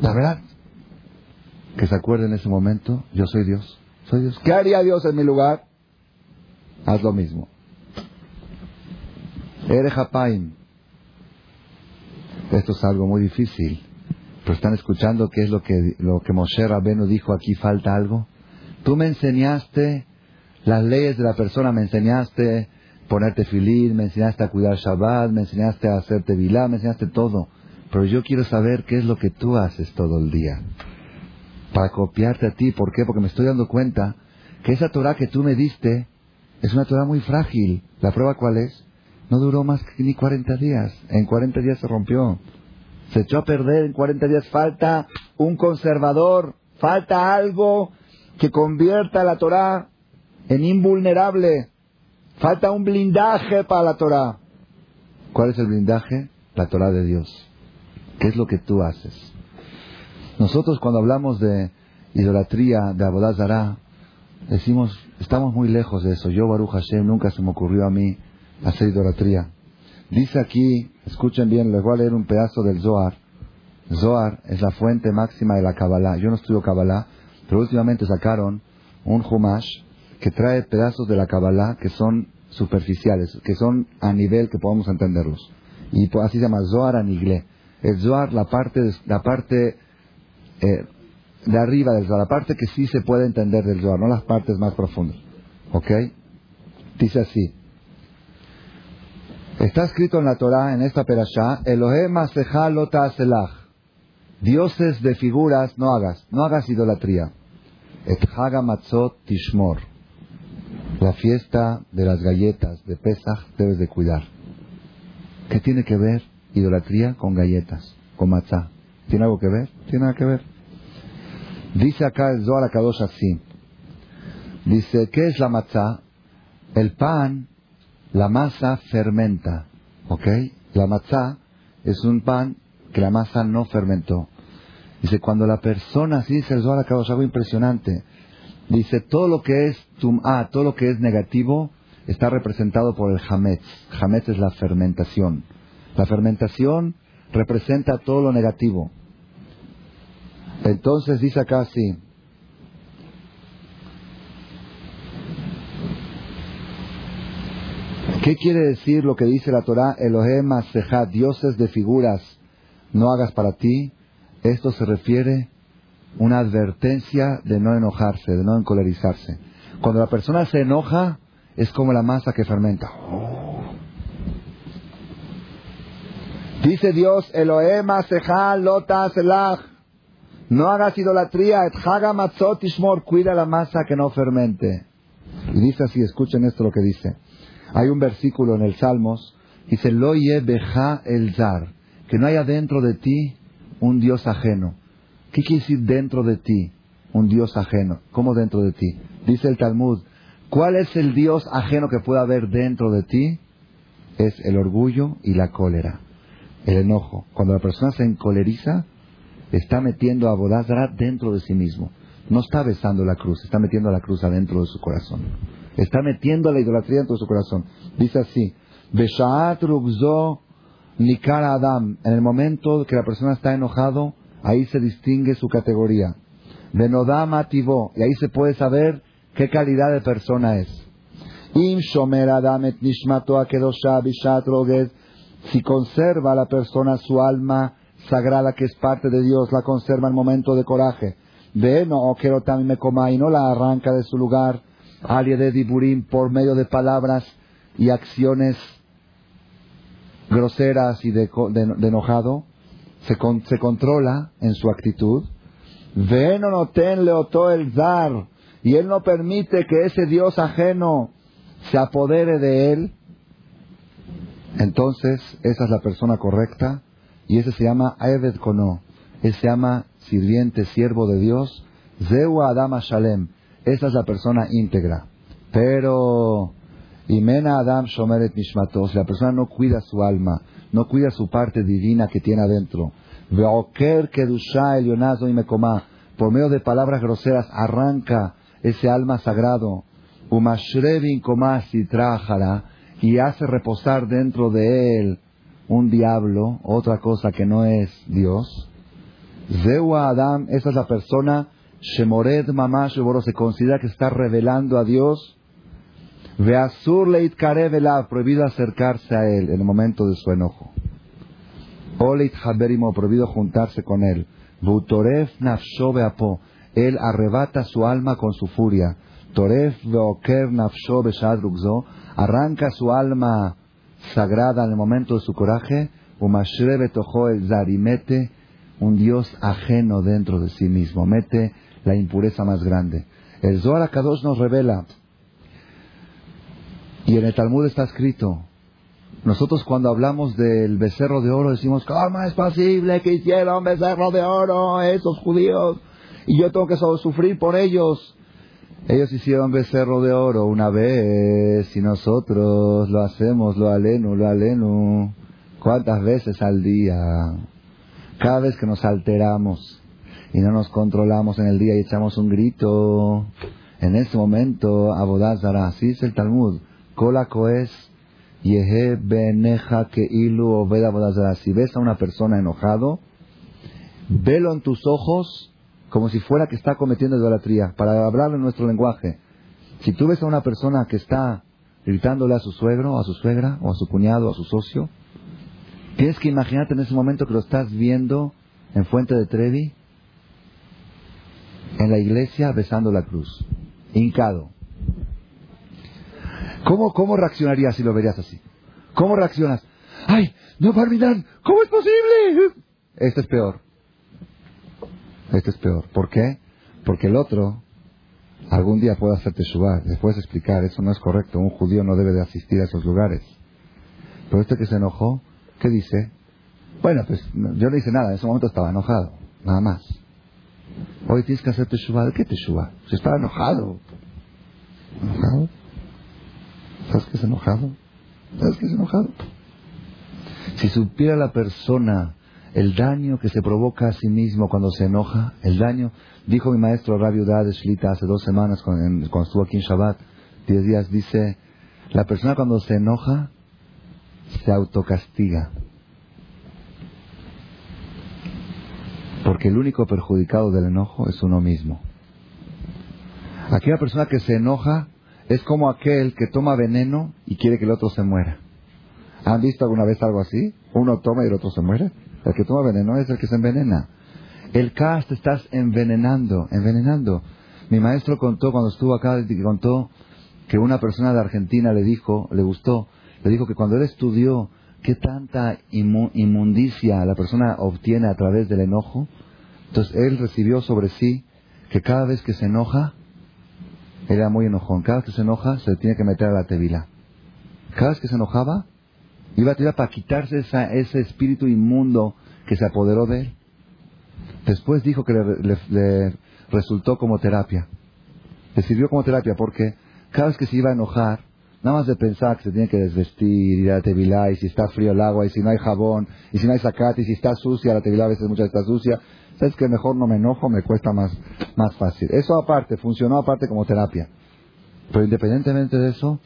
La verdad, que se acuerde en ese momento, yo soy Dios, soy Dios. ¿Qué haría Dios en mi lugar? Haz lo mismo. Ere Hapaim. Esto es algo muy difícil, pero están escuchando qué es lo que, lo que Moshe Rabenu dijo aquí, falta algo. Tú me enseñaste las leyes de la persona, me enseñaste ponerte filín, me enseñaste a cuidar Shabbat, me enseñaste a hacerte vilá, me enseñaste todo. Pero yo quiero saber qué es lo que tú haces todo el día. Para copiarte a ti. ¿Por qué? Porque me estoy dando cuenta que esa Torah que tú me diste es una Torah muy frágil. ¿La prueba cuál es? No duró más que ni 40 días. En 40 días se rompió. Se echó a perder en 40 días. Falta un conservador. Falta algo que convierta la Torah en invulnerable. Falta un blindaje para la Torah. ¿Cuál es el blindaje? La Torah de Dios. ¿Qué es lo que tú haces? Nosotros cuando hablamos de idolatría, de Abodazara, decimos, estamos muy lejos de eso. Yo, Baruch Hashem, nunca se me ocurrió a mí hacer idolatría. Dice aquí, escuchen bien, les voy a leer un pedazo del Zohar. Zohar es la fuente máxima de la Kabbalah. Yo no estudio Kabbalah, pero últimamente sacaron un Humash que trae pedazos de la Kabbalah que son superficiales, que son a nivel que podemos entenderlos. Y así se llama Zohar Anigle. El Zohar, la parte, la parte eh, de arriba del Zohar, la parte que sí se puede entender del Zohar, no las partes más profundas. ¿Ok? Dice así. Está escrito en la Torah, en esta perashá, Elohim Aseja Lota Aselach. Dioses de figuras no hagas, no hagas idolatría. Et Matzot Tishmor. La fiesta de las galletas de Pesach debes de cuidar. ¿Qué tiene que ver idolatría con galletas, con matzá? ¿Tiene algo que ver? ¿Tiene nada que ver? Dice acá el Zohar Kadosh así. Dice, ¿qué es la matzá? El pan, la masa fermenta. ¿Ok? La matzá es un pan que la masa no fermentó. Dice, cuando la persona, así dice el Zohar Kadosh, algo impresionante. Dice, todo lo que es tum'a, todo lo que es negativo, está representado por el hametz. Hametz es la fermentación. La fermentación representa todo lo negativo. Entonces dice acá así. ¿Qué quiere decir lo que dice la Torah? Elohim Asejad, dioses de figuras, no hagas para ti. Esto se refiere una advertencia de no enojarse, de no encolerizarse. Cuando la persona se enoja, es como la masa que fermenta. Dice Dios, Elohim Asejad, Lota Selach. No hagas idolatría, et haga matzot ishmor, cuida la masa que no fermente. Y dice así, escuchen esto lo que dice. Hay un versículo en el Salmos, dice, lo beja el zar, que no haya dentro de ti un Dios ajeno. ¿Qué quiere decir dentro de ti? Un Dios ajeno. ¿Cómo dentro de ti? Dice el Talmud, ¿cuál es el Dios ajeno que pueda haber dentro de ti? es el orgullo y la cólera, el enojo. Cuando la persona se encoleriza, está metiendo a Bodazara dentro de sí mismo. No está besando la cruz, está metiendo la cruz adentro de su corazón. Está metiendo la idolatría dentro de su corazón. Dice así, Beshaat Rugzo Nikar Adam. En el momento que la persona está enojado, ahí se distingue su categoría. Benodam Ativo. Y ahí se puede saber qué calidad de persona es. Im Shomer Adam et Nishmato Akedosha Bishat. Si conserva la persona su alma sagrada que es parte de Dios, la conserva en momento de coraje. Ve no y no la arranca de su lugar. Alia de Diburim por medio de palabras y acciones groseras y de, enojado, se, se, controla en su actitud. Ven o no ten leotó el zar, y él no permite que ese Dios ajeno se apodere de él. Entonces, esa es la persona correcta, y ese se llama Eved Kono, él se llama sirviente, siervo de Dios, Zewa Adama Shalem, esa es la persona íntegra. Pero y mena Adam Shomeret Nishmato, la persona no cuida su alma, no cuida su parte divina que tiene adentro, Veoker Kedusha Elionazo y Mekomá, por medio de palabras groseras, arranca ese alma sagrado, Umashrebin y Trajara, y hace reposar dentro de él un diablo, otra cosa que no es Dios. Zewa Adam, esa es la persona, Shemored Mamash se considera que está revelando a Dios Veasur leit velav, prohibido acercarse a él en el momento de su enojo. O leit haberimo, prohibido juntarse con él. Butoref nafsho beapo, él arrebata su alma con su furia. Toref veoker nafsho beshadrugzo, arranca su alma sagrada en el momento de su coraje. El zarimete, un Dios ajeno dentro de sí mismo, mete la impureza más grande. El Zohar Kadosh nos revela y en el Talmud está escrito, nosotros cuando hablamos del becerro de oro decimos, ¿cómo es posible que hicieron becerro de oro esos judíos? Y yo tengo que sufrir por ellos. Ellos hicieron becerro de oro una vez y nosotros lo hacemos, lo aleno, lo aleno. ¿Cuántas veces al día? Cada vez que nos alteramos y no nos controlamos en el día y echamos un grito, en ese momento, Abodazara, así es el Talmud. Beneja que Ilu Si ves a una persona enojado, velo en tus ojos como si fuera que está cometiendo idolatría, para hablar en nuestro lenguaje. Si tú ves a una persona que está gritándole a su suegro, a su suegra, o a su cuñado, a su socio, tienes que imaginarte en ese momento que lo estás viendo en Fuente de Trevi, en la iglesia, besando la cruz, hincado. ¿Cómo, ¿Cómo reaccionarías si lo verías así? ¿Cómo reaccionas? ¡Ay! ¡No, Parminán! ¿Cómo es posible? Este es peor. Este es peor. ¿Por qué? Porque el otro algún día puede hacerte subar. Les puedes explicar, eso no es correcto. Un judío no debe de asistir a esos lugares. Pero este que se enojó, ¿qué dice? Bueno, pues yo no hice nada. En ese momento estaba enojado. Nada más. Hoy tienes que hacerte subar. ¿Qué te suba? Si estaba enojado. ¿Enojado? ¿Sabes que es enojado? ¿Sabes que es enojado? Si supiera la persona el daño que se provoca a sí mismo cuando se enoja, el daño, dijo mi maestro Rabbi de Shlita hace dos semanas cuando, estuvo aquí en Shabbat, diez días, dice, la persona cuando se enoja se autocastiga. Porque el único perjudicado del enojo es uno mismo. Aquella persona que se enoja es como aquel que toma veneno y quiere que el otro se muera. ¿Han visto alguna vez algo así? Uno toma y el otro se muere. El que toma veneno es el que se envenena. El cast te estás envenenando, envenenando. Mi maestro contó cuando estuvo acá, contó que una persona de Argentina le dijo, le gustó, le dijo que cuando él estudió qué tanta inmundicia la persona obtiene a través del enojo, entonces él recibió sobre sí que cada vez que se enoja, era muy enojón. Cada vez que se enoja, se tiene que meter a la tevila. Cada vez que se enojaba, iba a tirar para quitarse ese espíritu inmundo que se apoderó de él. Después dijo que le, resultó como terapia. Le sirvió como terapia porque cada vez que se iba a enojar, nada más de pensar que se tiene que desvestir, ir a la tevilá, y si está frío el agua, y si no hay jabón, y si no hay zacate, y si está sucia, la tevilá a veces muchas está sucia, sabes que mejor no me enojo, me cuesta más, más fácil. Eso aparte, funcionó aparte como terapia. Pero independientemente de eso,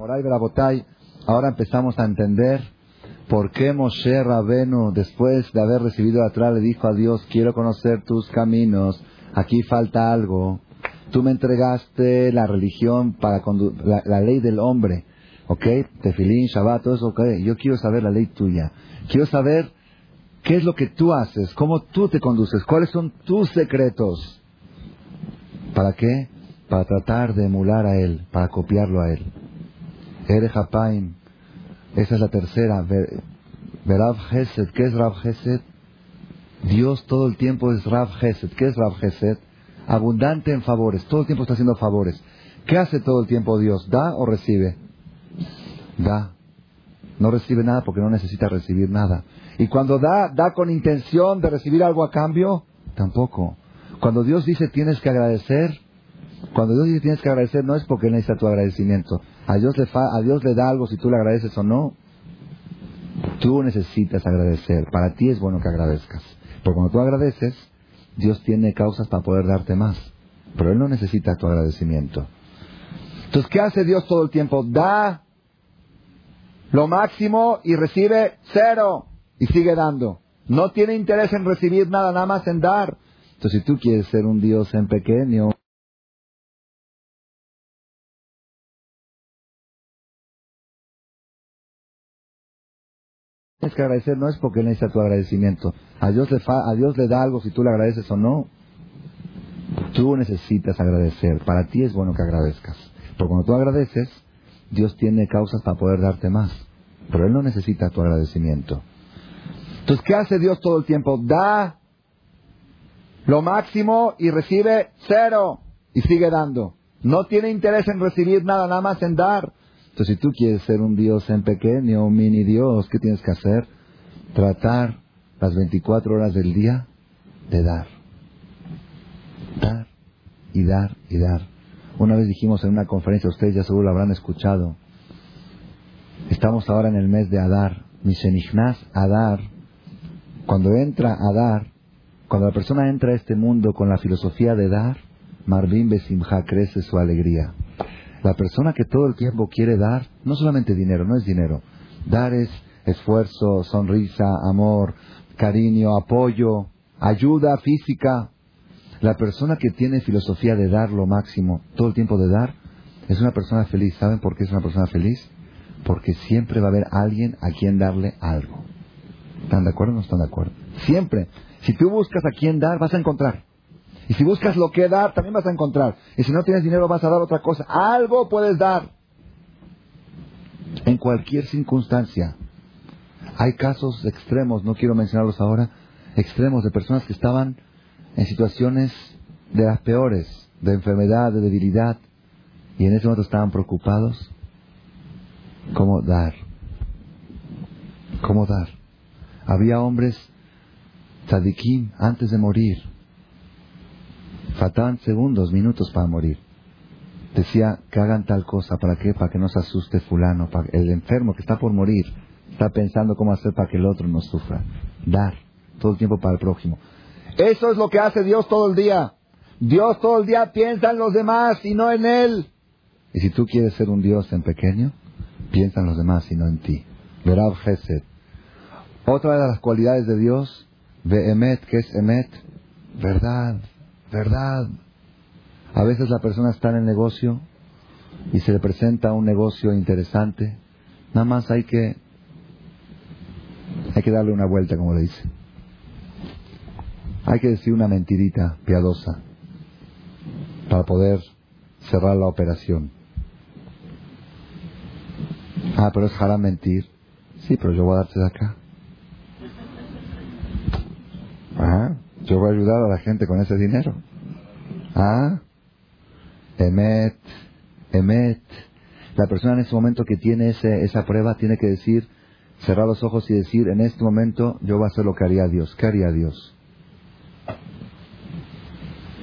Moray Berabotay, ahora empezamos a entender por qué Moshe Rabenu, después de haber recibido atrás, le dijo a Dios, quiero conocer tus caminos, aquí falta algo. Tú me entregaste la religión para la, la ley del hombre, ¿ok? Tefilín, Shabbat, todo eso, ok. Yo quiero saber la ley tuya. Quiero saber qué es lo que tú haces, cómo tú te conduces, cuáles son tus secretos. ¿Para qué? Para tratar de emular a Él, para copiarlo a Él. Ere Hapaim. Esa es la tercera. Verav Gesed. ¿Qué es Rav Gesed? Dios todo el tiempo es Rav Gesed. ¿Qué es Rav Gesed? Abundante en favores. Todo el tiempo está haciendo favores. ¿Qué hace todo el tiempo Dios? ¿Da o recibe? Da. No recibe nada porque no necesita recibir nada. Y cuando da, da con intención de recibir algo a cambio, tampoco. Cuando Dios dice tienes que agradecer, cuando Dios dice tienes que agradecer no es porque necesita tu agradecimiento. A Dios, le a Dios le da algo si tú le agradeces o no. Tú necesitas agradecer. Para ti es bueno que agradezcas. Porque cuando tú agradeces, Dios tiene causas para poder darte más. Pero Él no necesita tu agradecimiento. Entonces, ¿qué hace Dios todo el tiempo? Da lo máximo y recibe cero. Y sigue dando. No tiene interés en recibir nada, nada más en dar. Entonces, si tú quieres ser un Dios en pequeño, tienes que agradecer no es porque necesita tu agradecimiento. A Dios, le a Dios le da algo si tú le agradeces o no. Tú necesitas agradecer. Para ti es bueno que agradezcas. Porque cuando tú agradeces, Dios tiene causas para poder darte más. Pero Él no necesita tu agradecimiento. Entonces, ¿qué hace Dios todo el tiempo? Da lo máximo y recibe cero y sigue dando. No tiene interés en recibir nada, nada más en dar. Entonces, si tú quieres ser un Dios en pequeño, un mini Dios, ¿qué tienes que hacer? Tratar las 24 horas del día de dar. Dar y dar y dar. Una vez dijimos en una conferencia, ustedes ya seguro lo habrán escuchado. Estamos ahora en el mes de Adar. Mishenichnas Adar. Cuando entra Adar, cuando la persona entra a este mundo con la filosofía de dar, Marvin Besimha crece su alegría. La persona que todo el tiempo quiere dar, no solamente dinero, no es dinero. Dar es esfuerzo, sonrisa, amor, cariño, apoyo, ayuda física. La persona que tiene filosofía de dar lo máximo, todo el tiempo de dar, es una persona feliz. ¿Saben por qué es una persona feliz? Porque siempre va a haber alguien a quien darle algo. ¿Están de acuerdo o no están de acuerdo? Siempre. Si tú buscas a quién dar, vas a encontrar. Y si buscas lo que dar, también vas a encontrar. Y si no tienes dinero, vas a dar otra cosa. Algo puedes dar. En cualquier circunstancia. Hay casos extremos, no quiero mencionarlos ahora, extremos de personas que estaban en situaciones de las peores, de enfermedad, de debilidad, y en ese momento estaban preocupados. ¿Cómo dar? ¿Cómo dar? Había hombres tzadikim antes de morir. Faltaban segundos, minutos para morir. Decía que hagan tal cosa, ¿para qué? Para que no se asuste fulano, el enfermo que está por morir está pensando cómo hacer para que el otro no sufra. Dar, todo el tiempo para el prójimo. Eso es lo que hace Dios todo el día. Dios todo el día piensa en los demás y no en Él. Y si tú quieres ser un Dios en pequeño, piensa en los demás y no en ti. Verab Gesed. Otra de las cualidades de Dios, Emet, que es Emet, verdad, verdad. A veces la persona está en el negocio y se le presenta un negocio interesante. Nada más hay que hay que darle una vuelta, como le dice. Hay que decir una mentirita piadosa para poder cerrar la operación. Ah, pero es mentir. Sí, pero yo voy a darte de acá. Ah, yo voy a ayudar a la gente con ese dinero. Ah, emet, emet. La persona en ese momento que tiene ese, esa prueba tiene que decir, cerrar los ojos y decir, en este momento yo voy a hacer lo que haría Dios. ¿Qué haría Dios?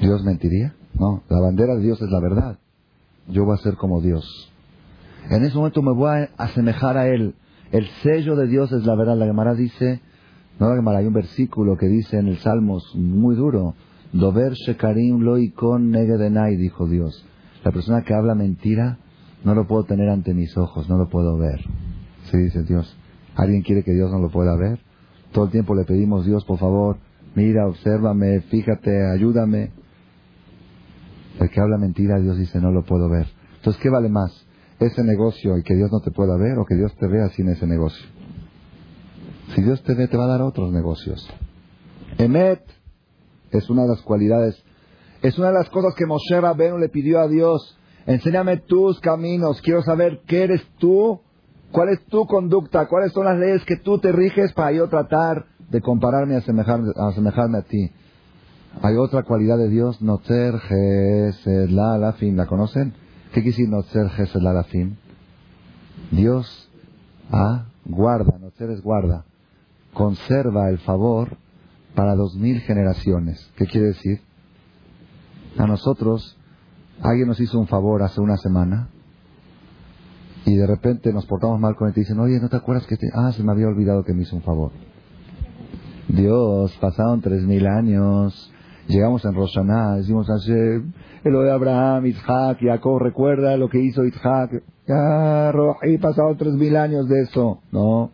¿Dios mentiría? No, la bandera de Dios es la verdad. yo voy a ser como Dios. En ese momento me voy a asemejar a Él. El sello de Dios es la verdad. La Gemara dice, no hay un versículo que dice en el Salmos muy duro, Dover Shekarim Loikon Negedenai, dijo Dios. La persona que habla mentira no lo puedo tener ante mis ojos, no lo puedo ver. Sí, dice Dios. ¿Alguien quiere que Dios no lo pueda ver? Todo el tiempo le pedimos, Dios, por favor, mira, obsérvame, fíjate, ayúdame. El que habla mentira, Dios dice, no lo puedo ver. Entonces, ¿qué vale más? ¿Ese negocio y que Dios no te pueda ver o que Dios te vea sin ese negocio? Si Dios te ve, te va a dar otros negocios. Emet es una de las cualidades, es una de las cosas que Moshe Rabenu le pidió a Dios. Enséñame tus caminos, quiero saber qué eres tú, cuál es tu conducta, cuáles son las leyes que tú te riges para yo tratar de compararme y asemejarme, asemejarme a ti. Hay otra cualidad de Dios, Notzer Gesed La ¿La conocen? ¿Qué quiere decir Notzer Gesed La Dios ah, guarda, Notzer es guarda, conserva el favor para dos mil generaciones. ¿Qué quiere decir? A nosotros, alguien nos hizo un favor hace una semana y de repente nos portamos mal con él y dicen, oye, ¿no te acuerdas que te... Ah, se me había olvidado que me hizo un favor. Dios, pasaron tres mil años, llegamos en Roshaná, decimos, el de Abraham, Isaac, Jacob, recuerda lo que hizo Isaac. Ya, y pasaron tres mil años de eso. No,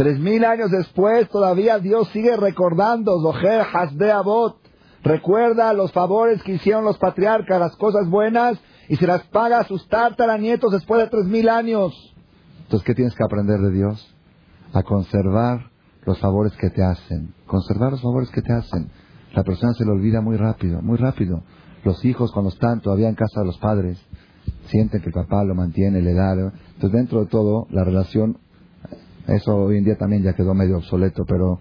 Tres mil años después, todavía Dios sigue recordando, Zoher Hasde Abot. Recuerda los favores que hicieron los patriarcas, las cosas buenas, y se las paga a sus tataranietos después de tres mil años. Entonces, ¿qué tienes que aprender de Dios? A conservar los favores que te hacen. Conservar los favores que te hacen. La persona se lo olvida muy rápido, muy rápido. Los hijos, cuando están todavía en casa de los padres, sienten que el papá lo mantiene, le da. Entonces, dentro de todo, la relación eso hoy en día también ya quedó medio obsoleto, pero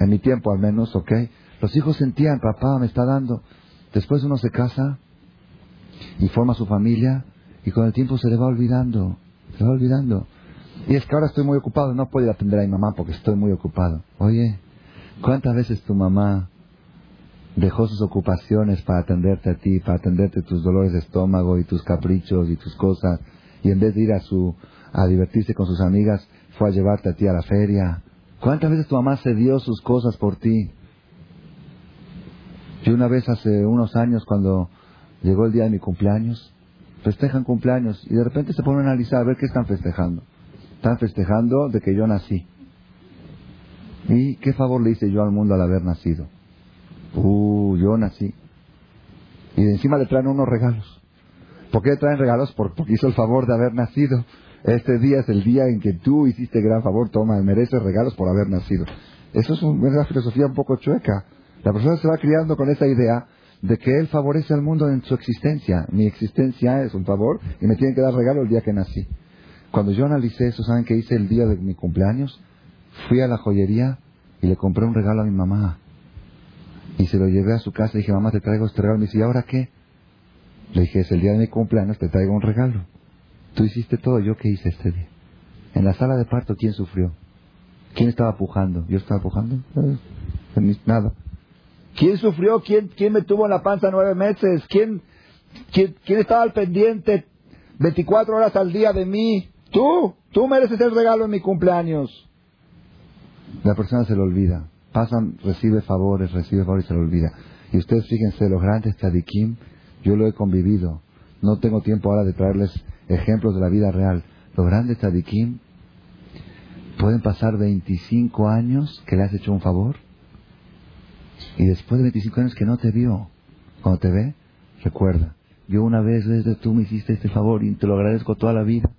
en mi tiempo al menos, ¿ok? Los hijos sentían, papá me está dando. Después uno se casa y forma su familia y con el tiempo se le va olvidando, se va olvidando. Y es que ahora estoy muy ocupado, no puedo atender a mi mamá porque estoy muy ocupado. Oye, ¿cuántas veces tu mamá dejó sus ocupaciones para atenderte a ti, para atenderte tus dolores de estómago y tus caprichos y tus cosas, y en vez de ir a su a divertirse con sus amigas, fue a llevarte a ti a la feria. ¿Cuántas veces tu mamá se dio sus cosas por ti? Yo una vez hace unos años, cuando llegó el día de mi cumpleaños, festejan cumpleaños y de repente se ponen a analizar a ver qué están festejando. Están festejando de que yo nací. ¿Y qué favor le hice yo al mundo al haber nacido? Uh, yo nací. Y de encima le traen unos regalos. ¿Por qué le traen regalos? Porque hizo el favor de haber nacido. Este día es el día en que tú hiciste gran favor, toma, mereces regalos por haber nacido. Eso es una filosofía un poco chueca. La persona se va criando con esa idea de que él favorece al mundo en su existencia. Mi existencia es un favor y me tienen que dar regalo el día que nací. Cuando yo analicé eso, ¿saben qué hice el día de mi cumpleaños? Fui a la joyería y le compré un regalo a mi mamá. Y se lo llevé a su casa y dije, mamá, te traigo este regalo. Me dice, ¿y ahora qué? Le dije, es el día de mi cumpleaños, te traigo un regalo. Tú hiciste todo, ¿yo qué hice este día? En la sala de parto, ¿quién sufrió? ¿Quién estaba pujando? ¿Yo estaba pujando? Eh, nada. ¿Quién sufrió? ¿Quién, ¿Quién me tuvo en la panza nueve meses? ¿Quién, quién, estaba al pendiente 24 horas al día de mí? Tú, tú mereces el regalo en mi cumpleaños. La persona se lo olvida. Pasan, recibe favores, recibe favores y se lo olvida. Y ustedes fíjense, los grandes tzadikim, yo lo he convivido. No tengo tiempo ahora de traerles ejemplos de la vida real. Los grandes tzadikim pueden pasar 25 años que le has hecho un favor y después de 25 años que no te vio. Cuando te ve, recuerda, yo una vez desde tú me hiciste este favor y te lo agradezco toda la vida.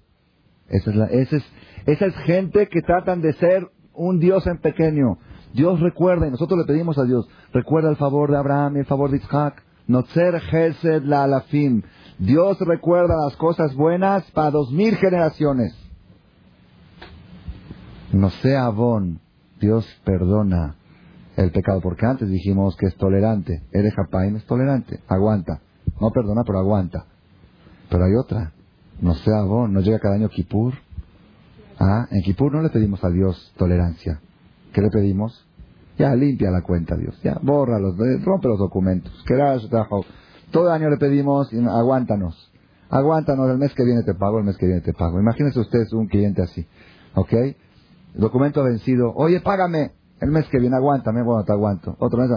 Esa es, la, esa es, esa es gente que tratan de ser un Dios en pequeño. Dios recuerda, y nosotros le pedimos a Dios, recuerda el favor de Abraham y el favor de Isaac. ser Gesed la alafim. Dios recuerda las cosas buenas para dos mil generaciones. No sea Avon, Dios perdona el pecado, porque antes dijimos que es tolerante. Eres Japaim es tolerante, aguanta. No perdona, pero aguanta. Pero hay otra. No sea Avon, no llega cada año Kippur. Ah, en Kippur no le pedimos a Dios tolerancia. ¿Qué le pedimos? Ya limpia la cuenta, Dios. Ya, bórralos, rompe los documentos. Todo año le pedimos, aguántanos. aguántanos, el mes que viene te pago, el mes que viene te pago. Imagínense ustedes un cliente así, ¿ok? Documento vencido, oye, págame, el mes que viene aguántame, bueno, te aguanto. Otro mes,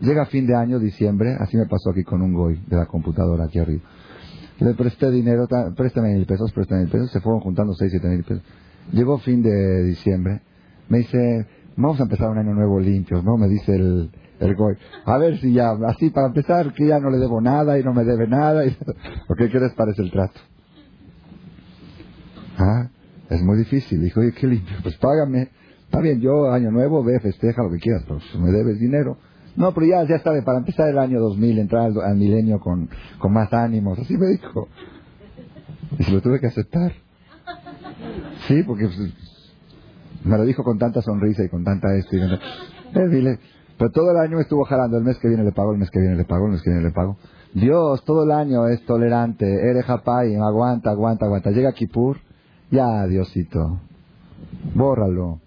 llega fin de año, diciembre, así me pasó aquí con un goy de la computadora aquí arriba. Le presté dinero, préstame mil pesos, préstame mil pesos, se fueron juntando seis, siete mil pesos. Llegó fin de diciembre, me dice, vamos a empezar un año nuevo limpio, ¿no? Me dice el, A ver si ya, así para empezar, que ya no le debo nada y no me debe nada. Y, ¿O qué, les parece el trato? Ah, es muy difícil. Dijo, oye, qué limpio. Pues págame. Está bien, yo año nuevo, ve, festeja lo que quieras, pero me debes dinero. No, pero ya, ya bien, para empezar el año 2000, entrar al, milenio con, con más ánimos. Así me dijo. Y se lo tuve que aceptar. Sí, porque pues, me lo dijo con tanta sonrisa y con tanta esto. Eh, dile, pero todo el año me estuvo jalando. El mes que viene le pago, el mes que viene le pago, el mes que viene le pago. Dios todo el año es tolerante. Eres japay, aguanta, aguanta, aguanta. Llega Kipur, ya, Diosito. Bórralo.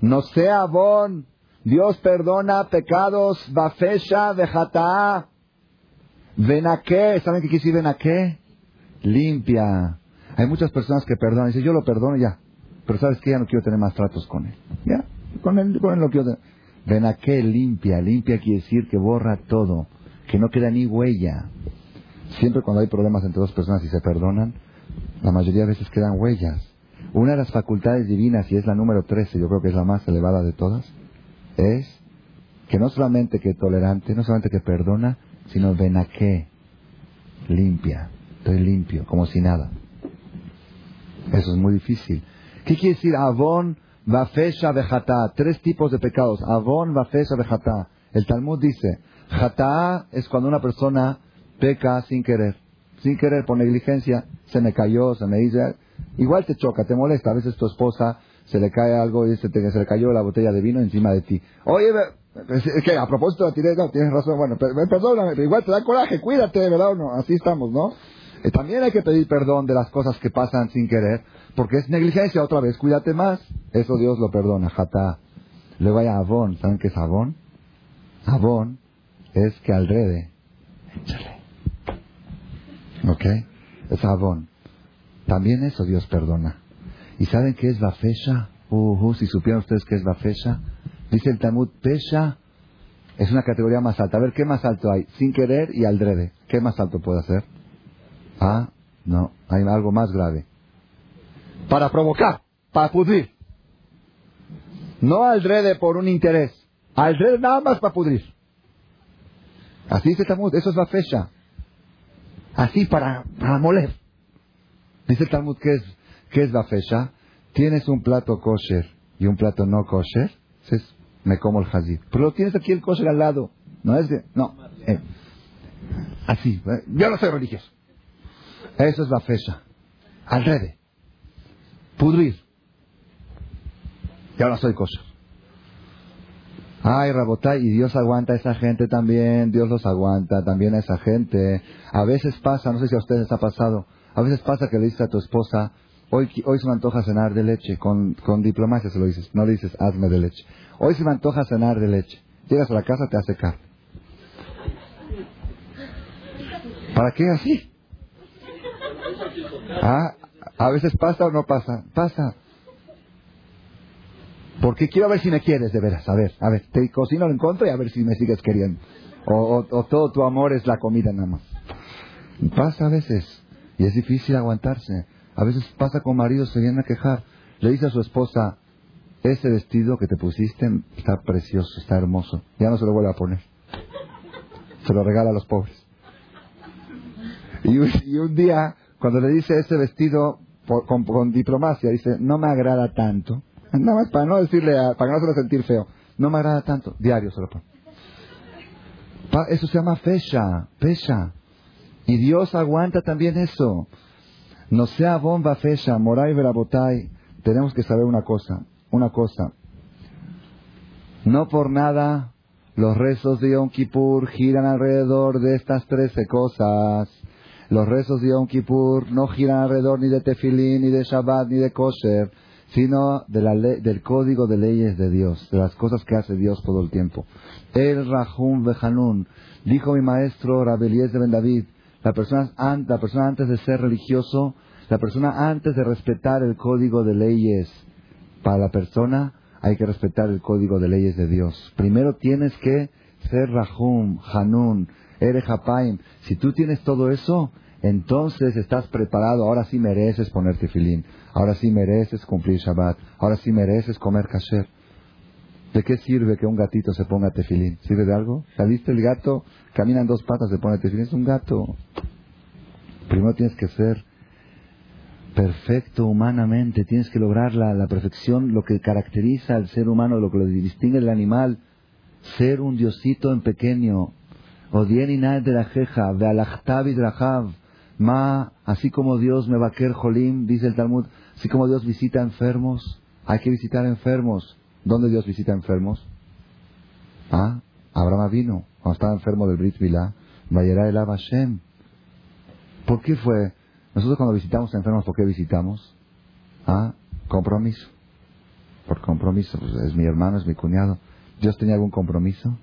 No sea bon. Dios perdona pecados, bafesha, vejata. qué? ¿Saben qué quiere decir qué? Limpia. Hay muchas personas que perdonan. Dicen, yo lo perdono ya. Pero sabes que ya no quiero tener más tratos con él. Ya, con él, con él lo quiero tener. Ven a qué limpia. Limpia quiere decir que borra todo. Que no queda ni huella. Siempre cuando hay problemas entre dos personas y se perdonan, la mayoría de veces quedan huellas. Una de las facultades divinas, y es la número 13, yo creo que es la más elevada de todas, es que no solamente que tolerante, no solamente que perdona, sino ven a qué limpia. Estoy limpio, como si nada. Eso es muy difícil. ¿Qué quiere decir avon, vafesha, vejatá? Tres tipos de pecados. Avon, vafesha, vejatá. El Talmud dice, jatá es cuando una persona peca sin querer. Sin querer, por negligencia, se me cayó, se me dice, igual te choca, te molesta. A veces tu esposa se le cae algo y dice, se le cayó la botella de vino encima de ti. Oye, que a propósito, no, tienes razón, bueno, perdóname, pero igual te da coraje, cuídate, ¿verdad o no? Así estamos, ¿no? Eh, también hay que pedir perdón de las cosas que pasan sin querer, porque es negligencia otra vez, cuídate más. Eso Dios lo perdona, jata. Luego hay abón, ¿saben qué es abón? Abón es que alrede, échale. ¿Ok? Es abón. También eso Dios perdona. ¿Y saben qué es bafesha? Uh, uh, si supieran ustedes qué es bafesha. Dice el Talmud, pesha es una categoría más alta. A ver, ¿qué más alto hay? Sin querer y aldrede. ¿Qué más alto puede hacer? Ah, no, hay algo más grave. Para provocar, para pudrir. No aldrede por un interés. Aldrede nada más para pudrir. Así dice Talmud, eso es la fecha. Así para, para moler. Dice Talmud, ¿qué es, qué es la fecha? Tienes un plato kosher y un plato no kosher. Dices, me como el jazir. Pero tienes aquí el kosher al lado. No es de, no. Eh, así, eh, yo no soy religioso. Eso es la fecha. Alrede. Pudrir. Y ahora soy cosa. Ay, Rabotay, y Dios aguanta a esa gente también, Dios los aguanta también a esa gente. A veces pasa, no sé si a ustedes ha pasado, a veces pasa que le dices a tu esposa, hoy, hoy se me antoja cenar de leche, con, con diplomacia se lo dices, no le dices, hazme de leche. Hoy se me antoja cenar de leche. Llegas a la casa, te hace carne. ¿Para qué así? Ah, a veces pasa o no pasa. Pasa. Porque quiero ver si me quieres de veras. A ver, a ver, te cocino en contra y a ver si me sigues queriendo. O, todo tu amor es la comida nada más. Pasa a veces. Y es difícil aguantarse. A veces pasa con maridos, se vienen a quejar. Le dice a su esposa, ese vestido que te pusiste está precioso, está hermoso. Ya no se lo vuelve a poner. Se lo regala a los pobres. y un día cuando le dice ese vestido con, diplomacia, dice, no me agrada tanto. Nada más para no decirle, para no hacerlo sentir feo. No me agrada tanto. Diario se lo pone. Eso se llama fecha, fecha. Y Dios aguanta también eso. No sea bomba fecha, moray verabotay. Tenemos que saber una cosa, una cosa. No por nada los rezos de Yom Kippur giran alrededor de estas trece cosas. Los rezos de Yom Kippur no giran alrededor ni de tefilín, ni de Shabbat, ni de kosher, sino de la del código de leyes de Dios, de las cosas que hace Dios todo el tiempo. El Rahum Behanun, dijo mi maestro Rabelíes de Ben David, La persona, la persona antes de ser religioso, la persona antes de respetar el código de leyes para la persona, hay que respetar el código de leyes de Dios. Primero tienes que ser Rahum, Hanun, Erejapaim. Si tú tienes todo eso, entonces estás preparado. Ahora sí mereces ponerte filín. Ahora sí mereces cumplir Shabbat. Ahora sí mereces comer kasher. ¿De qué sirve que un gatito se ponga tefilín? ¿Sirve de algo? ¿Saliste el gato? Camina en dos patas, se pone tefilín. Es un gato. Primero tienes que ser perfecto humanamente. Tienes que lograr la, la perfección, lo que caracteriza al ser humano, lo que lo distingue del animal. Ser un diosito en pequeño. Odien de la jeja, de Ma, así como Dios me va a querer jolim, dice el Talmud, así como Dios visita enfermos, hay que visitar enfermos. ¿Dónde Dios visita enfermos? Ah, Abraham vino, cuando estaba enfermo del Brit Milá, Vayera el Hashem. ¿Por qué fue? Nosotros cuando visitamos enfermos, ¿por qué visitamos? Ah, compromiso. Por compromiso, pues es mi hermano, es mi cuñado. ¿Dios tenía algún compromiso?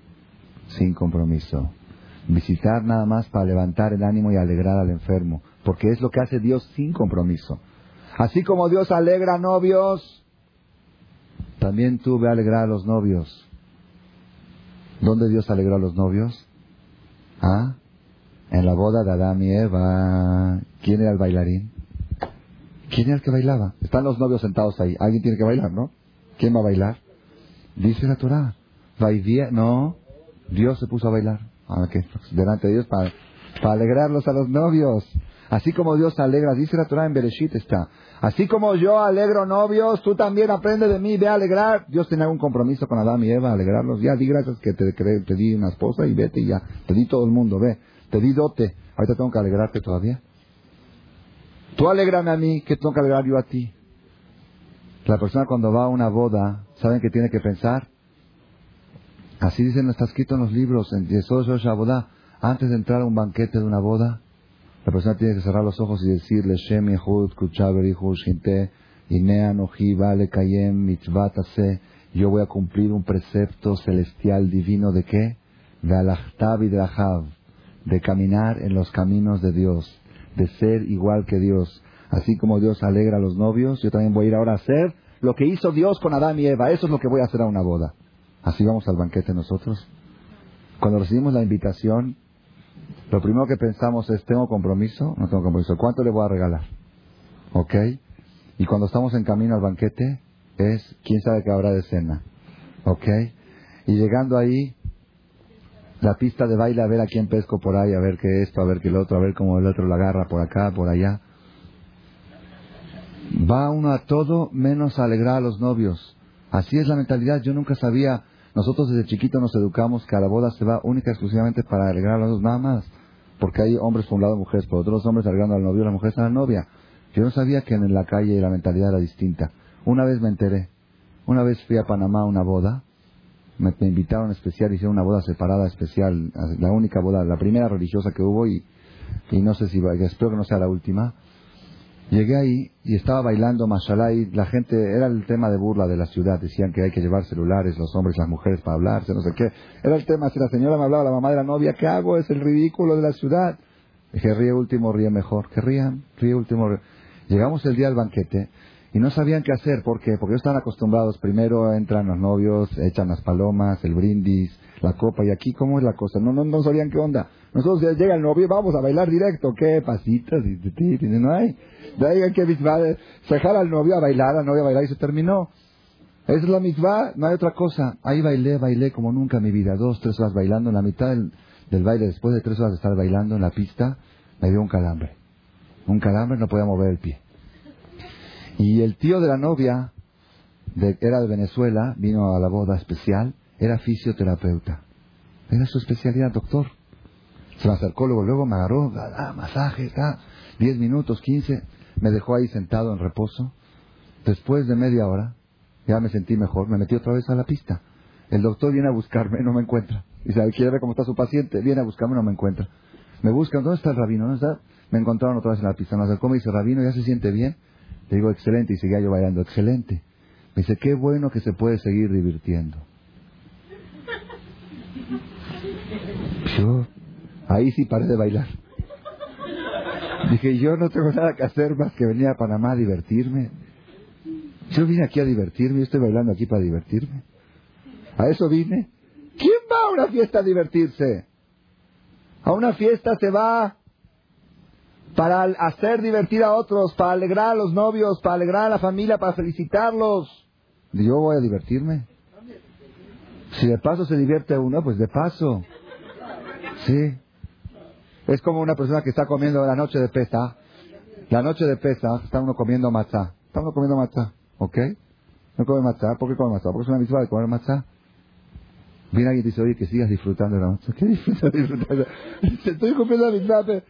Sin compromiso. Visitar nada más para levantar el ánimo y alegrar al enfermo, porque es lo que hace Dios sin compromiso. Así como Dios alegra a novios, también tú ve a alegrar a los novios. ¿Dónde Dios alegró a los novios? ¿Ah? En la boda de Adán y Eva. ¿Quién era el bailarín? ¿Quién era el que bailaba? Están los novios sentados ahí. Alguien tiene que bailar, ¿no? ¿Quién va a bailar? Dice la Torah. No, Dios se puso a bailar. Ah, delante de Dios para, alegrarlos a los novios. Así como Dios alegra, dice la Torah en Bereshit está. Así como yo alegro novios, tú también aprende de mí, ve a alegrar. Dios tenía un compromiso con Adán y Eva, alegrarlos. Ya di gracias que te, te di una esposa y vete y ya. Te di todo el mundo, ve. Te di dote. Ahorita tengo que alegrarte todavía. Tú alegrame a mí, que tengo que alegrar yo a ti. La persona cuando va a una boda, ¿saben qué tiene que pensar? Así dicen, está escrito en los libros, en antes de entrar a un banquete de una boda, la persona tiene que cerrar los ojos y decirle, Shem Yehud, Shinte, Inea Vale Kayem, Mitzvatase, yo voy a cumplir un precepto celestial divino de qué? De Alachtav y de Ahav, de caminar en los caminos de Dios, de ser igual que Dios. Así como Dios alegra a los novios, yo también voy a ir ahora a hacer lo que hizo Dios con Adán y Eva. Eso es lo que voy a hacer a una boda. Así vamos al banquete nosotros. Cuando recibimos la invitación, lo primero que pensamos es, ¿tengo compromiso? No tengo compromiso. ¿Cuánto le voy a regalar? ¿Ok? Y cuando estamos en camino al banquete, es, ¿quién sabe qué habrá de cena? ¿Ok? Y llegando ahí, la pista de baile, a ver a quién pesco por ahí, a ver qué esto, a ver qué el otro, a ver cómo el otro la agarra por acá, por allá. Va uno a todo menos a alegrar a los novios. Así es la mentalidad. Yo nunca sabía, nosotros desde chiquito nos educamos que a la boda se va única exclusivamente para alegrar a los novios, nada más porque hay hombres por un lado, mujeres por otro, los hombres alegrando al novio, las mujeres a la novia. Yo no sabía que en la calle la mentalidad era distinta. Una vez me enteré. Una vez fui a Panamá a una boda. Me, invitaron especial, hicieron una boda separada especial, la única boda, la primera religiosa que hubo y, y no sé si, espero que no sea la última. Llegué ahí y estaba bailando mashallah y la gente, era el tema de burla de la ciudad, decían que hay que llevar celulares, los hombres y las mujeres para hablarse, no sé qué. Era el tema, si la señora me hablaba, la mamá de la novia, ¿qué hago? Es el ridículo de la ciudad. Dije, ríe último, ríe mejor. Que rían, ríe último. Ríe. Llegamos el día del banquete y no sabían qué hacer, ¿por qué? Porque ellos están acostumbrados, primero entran los novios, echan las palomas, el brindis, la copa, y aquí, ¿cómo es la cosa? No, no, no sabían qué onda. Nosotros llega el novio, vamos a bailar directo, ¿qué? Pasitas, y, y, y, no hay. De ahí que se jala al novio a bailar, al novio a bailar y se terminó. Es la mitzvah, no hay otra cosa. Ahí bailé, bailé como nunca en mi vida, dos, tres horas bailando, en la mitad del, del baile, después de tres horas de estar bailando en la pista, me dio un calambre. Un calambre, no podía mover el pie. Y el tío de la novia, de, era de Venezuela, vino a la boda especial, era fisioterapeuta. Era su especialidad, doctor. Luego, luego me agarró, ah, masaje, ah, 10 minutos, 15, me dejó ahí sentado en reposo. Después de media hora, ya me sentí mejor, me metí otra vez a la pista. El doctor viene a buscarme, no me encuentra. Y sabe, quiere ver cómo está su paciente, viene a buscarme, no me encuentra. Me buscan, ¿dónde está el rabino? ¿Dónde está? Me encontraron otra vez en la pista. Me acercó, me dice, rabino, ¿ya se siente bien? Le digo, excelente, y seguía yo bailando, excelente. Me dice, qué bueno que se puede seguir divirtiendo. Yo, ahí sí paré de bailar. Dije, yo no tengo nada que hacer más que venir a Panamá a divertirme. Yo vine aquí a divertirme, yo estoy bailando aquí para divertirme. A eso vine. ¿Quién va a una fiesta a divertirse? A una fiesta se va para hacer divertir a otros, para alegrar a los novios, para alegrar a la familia, para felicitarlos. Yo voy a divertirme. Si de paso se divierte uno, pues de paso. Sí. Es como una persona que está comiendo la noche de pesa. La noche de pesa está uno comiendo matzá. Está uno comiendo matzá, ¿ok? No come matzá. ¿Por qué come matzá? Porque es una misma de comer matzá. Viene alguien y dice, oye, que sigas disfrutando de la matzá. ¿Qué disfrutas disfrutando? Estoy cumpliendo la misma.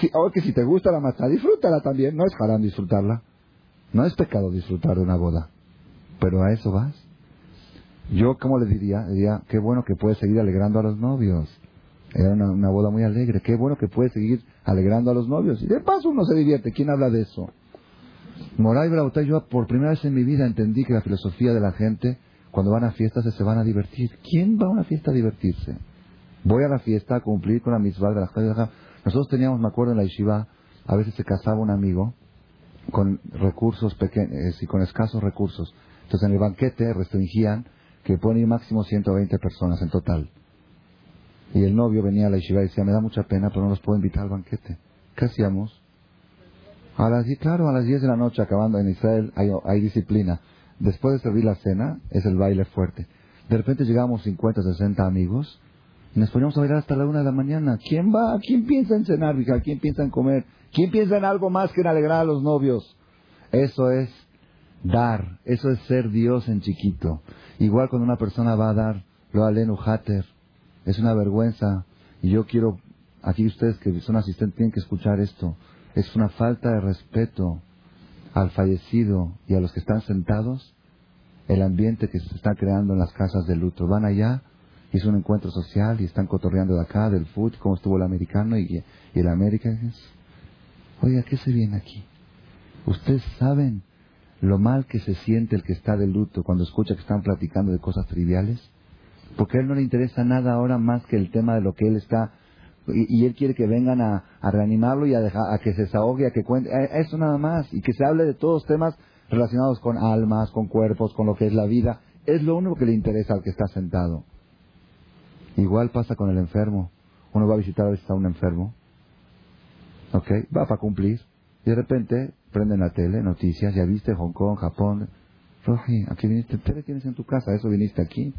Si, ahora que si te gusta la matzá, disfrútala también. No es haram disfrutarla. No es pecado disfrutar de una boda. Pero a eso vas. Yo, ¿cómo le diría? Diría, qué bueno que puedes seguir alegrando a los novios. Era una, boda muy alegre. Qué bueno que puedes seguir alegrando a los novios. Y de paso uno se divierte. ¿Quién habla de eso? Moray Brautay, yo por primera vez en mi vida entendí que la filosofía de la gente, cuando van a fiestas, se van a divertir. ¿Quién va a una fiesta a divertirse? Voy a la fiesta a cumplir con la misma de la Nosotros teníamos, me acuerdo, en la yeshiva, a veces se casaba un amigo con recursos pequeños y con escasos recursos. Entonces en el banquete restringían que pueden máximo 120 personas en total. Y el novio venía a la yeshiva y decía, me da mucha pena, pero no los puedo invitar al banquete. ¿Qué hacíamos? A las, claro, a las 10 de la noche, acabando en Israel, hay, disciplina. Después de servir la cena, es el baile fuerte. De repente llegamos 50, 60 amigos y nos poníamos a bailar hasta la una de la mañana. ¿Quién va? ¿Quién piensa en cenar, ¿Quién piensa en comer? ¿Quién piensa en algo más que en alegrar a los novios? Eso es dar. Eso es ser Dios en chiquito. Igual cuando una persona va a dar, lo alenu hater. Es una vergüenza. Y yo quiero, aquí ustedes que son asistentes tienen que escuchar esto. Es una falta de respeto al fallecido y a los que están sentados el ambiente que se está creando en las casas de luto. Van allá es un encuentro social y están cotorreando de acá, del fútbol, cómo estuvo el americano y, el América. Oiga, ¿qué se viene aquí? Ustedes saben lo mal que se siente el que está de luto cuando escucha que están platicando de cosas triviales. Porque a él no le interesa nada ahora más que el tema de lo que él está. Y, él quiere que vengan a, reanimarlo y a, dejar, a que se desahogue, a que cuente. Eso nada más. Y que se hable de todos temas relacionados con almas, con cuerpos, con lo que es la vida. Es lo único que le interesa al que está sentado. Igual pasa con el enfermo. Uno va a visitar a veces a un enfermo. ¿Ok? Va para cumplir. Y de repente prenden la tele, noticias, ya viste Hong Kong, Japón. Roji, aquí viniste, ¿qué tienes en tu casa? ¿Eso viniste aquí?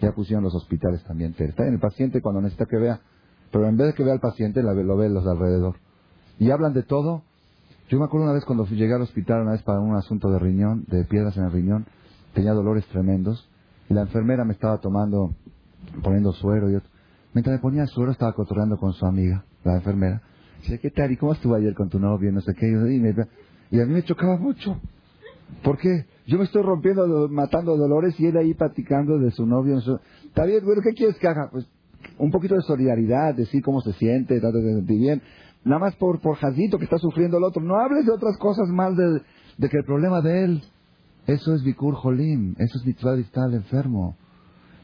Ya pusieron los hospitales también. Está en el paciente cuando necesita que vea. Pero en vez de que vea al paciente, lo ve los alrededor. Y hablan de todo. Yo me acuerdo una vez cuando llegué al hospital, una vez para un asunto de riñón, de piedras en el riñón, tenía dolores tremendos. Y la enfermera me estaba tomando, poniendo suero y otro. Mientras me ponía suero, estaba cotorreando con su amiga, la enfermera. Dice, ¿qué tal? ¿Y cómo estuvo ayer con tu novio? No sé qué. Y a mí me chocaba mucho. ¿Por qué? Yo me estoy rompiendo, matando dolores y él ahí platicando de su novio. Está bien, bueno, ¿qué quieres que haga? Pues un poquito de solidaridad, decir cómo se siente, trata de sentir bien. Nada más por, por Jazito que está sufriendo el otro. No hables de otras cosas más de, que el problema de él. Eso es Bikur Jolim, eso es mitzvah estar enfermo.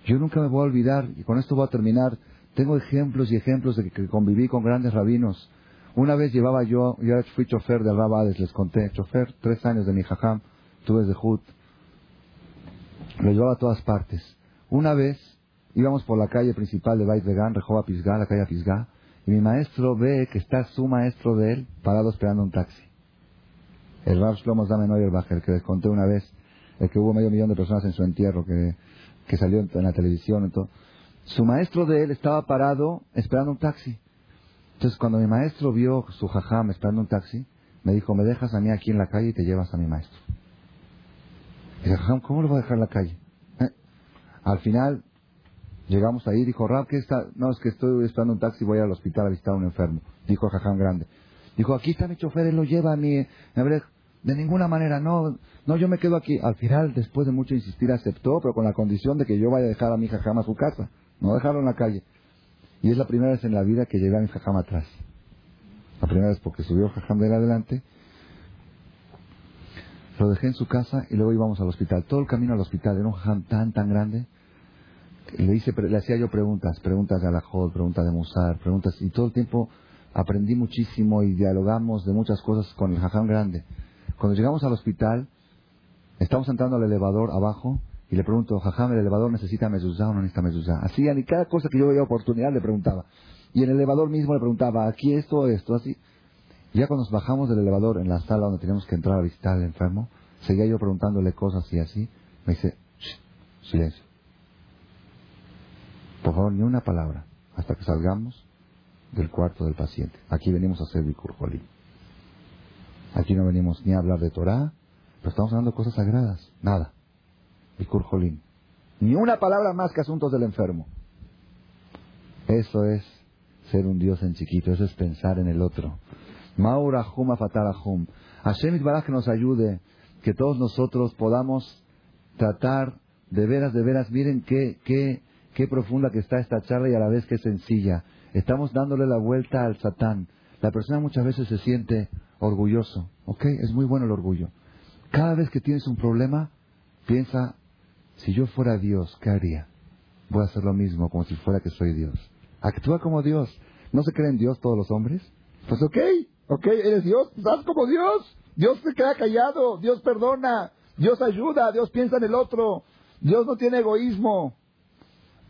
Yo nunca me voy a olvidar, y con esto voy a terminar, tengo ejemplos y ejemplos de que, conviví con grandes rabinos. Una vez llevaba yo, yo fui chofer de Rabades, les conté, chofer, tres años de mi jajam, tuve de Hut, lo llevaba a todas partes. Una vez íbamos por la calle principal de Bait Vegan, Rejova Pisgá, la calle Pisgá, y mi maestro ve que está su maestro de él parado esperando un taxi. El Rav Shlomo Zame el que les conté una vez, el que hubo medio millón de personas en su entierro, que, que salió en la televisión. Entonces, su maestro de él estaba parado esperando un taxi. Entonces, cuando mi maestro vio su jajam esperando un taxi, me dijo, me dejas a mí aquí en la calle y te llevas a mi maestro. ¿Cómo lo voy a dejar en la calle? ¿Eh? Al final, llegamos ahí, dijo, Rab, ¿qué está? No, es que estoy esperando un taxi voy al hospital a visitar a un enfermo. Dijo jajam grande. Dijo, aquí está mi chofer, él lo lleva a mí. De ninguna manera, no, no, yo me quedo aquí. Al final, después de mucho insistir, aceptó, pero con la condición de que yo vaya a dejar a mi jajam a su casa, no dejarlo en la calle. Y es la primera vez en la vida que llevé a mi jajam atrás. La primera vez porque subió jajam de adelante. Lo dejé en su casa y luego íbamos al hospital. Todo el camino al hospital era un jajam tan, tan grande. Le, hice, le hacía yo preguntas, preguntas de Alajol, preguntas de Musar, preguntas, y todo el tiempo aprendí muchísimo y dialogamos de muchas cosas con el jajam grande. Cuando llegamos al hospital, estamos entrando al elevador abajo y le pregunto, jajam, ¿el elevador necesita mezuzá o no necesita mezuzá? Así, ni cada cosa que yo veía oportunidad le preguntaba. Y en el elevador mismo le preguntaba, aquí esto, esto, así. Ya cuando nos bajamos del elevador en la sala donde teníamos que entrar a visitar al enfermo, seguía yo preguntándole cosas y así. Me dice, silencio. Por favor, ni una palabra hasta que salgamos del cuarto del paciente. Aquí venimos a hacer Bikur Aquí no venimos ni a hablar de Torah, pero estamos hablando de cosas sagradas. Nada. Bikur Ni una palabra más que asuntos del enfermo. Eso es ser un Dios en chiquito, eso es pensar en el otro. Maurahum afatarahum. Hashem Itbaraj que nos ayude, que todos nosotros podamos tratar de veras, de veras, miren qué, qué, qué profunda que está esta charla y a la vez qué sencilla. Estamos dándole la vuelta al Satán. La persona muchas veces se siente orgulloso. ¿Ok? Es muy bueno el orgullo. Cada vez que tienes un problema, piensa, si yo fuera Dios, ¿qué haría? Voy a hacer lo mismo, como si fuera que soy Dios. Actúa como Dios. ¿No se creen Dios todos los hombres? Pues ok, ok, eres Dios, haz como Dios. Dios se queda callado, Dios perdona, Dios ayuda, Dios piensa en el otro, Dios no tiene egoísmo.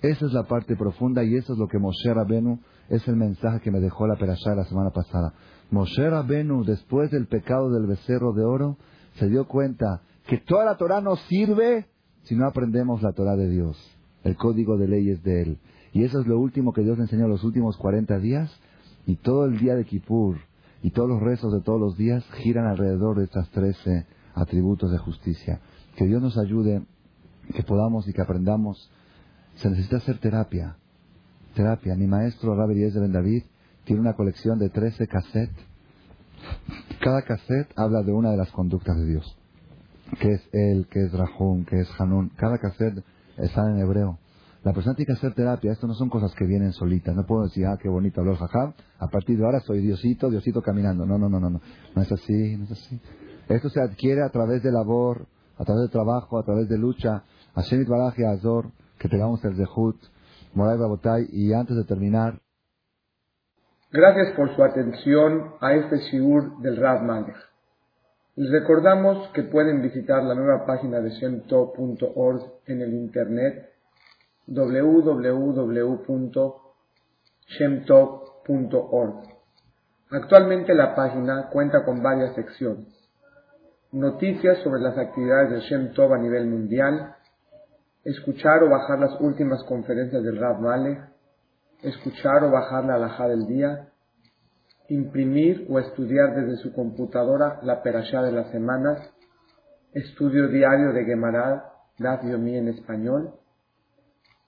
Esa es la parte profunda y eso es lo que Moshe Rabenu es el mensaje que me dejó la Perashá la semana pasada. Moshe Rabenu, después del pecado del becerro de oro, se dio cuenta que toda la Torah no sirve si no aprendemos la Torah de Dios, el código de leyes de Él. Y eso es lo último que Dios le enseñó los últimos 40 días y todo el día de Kippur y todos los rezos de todos los días giran alrededor de estas 13 atributos de justicia. Que Dios nos ayude, que podamos y que aprendamos se necesita hacer terapia. Terapia. Mi maestro, Rabbi Díez de Ben David, tiene una colección de 13 cassettes. Cada cassette habla de una de las conductas de Dios. Que es él, que es Rahum, que es Hanun. Cada cassette está en hebreo. La persona tiene que hacer terapia. Esto no son cosas que vienen solitas. No puedo decir, ah, qué bonito habló el. A partir de ahora soy Diosito, Diosito caminando. No, no, no, no, no. No es así, no es así. Esto se adquiere a través de labor, a través de trabajo, a través de lucha. Hashem Baraj y Azor que tengamos el Zehut, Moray Babotay, y antes de terminar. Gracias por su atención a este Shiur del Rad Malech. Les recordamos que pueden visitar la nueva página de shemtov.org en el internet www.shemtov.org. Actualmente la página cuenta con varias secciones. Noticias sobre las actividades de Shem Tov a nivel mundial, escuchar o bajar las últimas conferencias del Rab Malek, escuchar o bajar la alajá del día, imprimir o estudiar desde su computadora la perashá de las semanas, estudio diario de Gemara, Daf Yomi en español,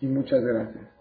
y muchas gracias.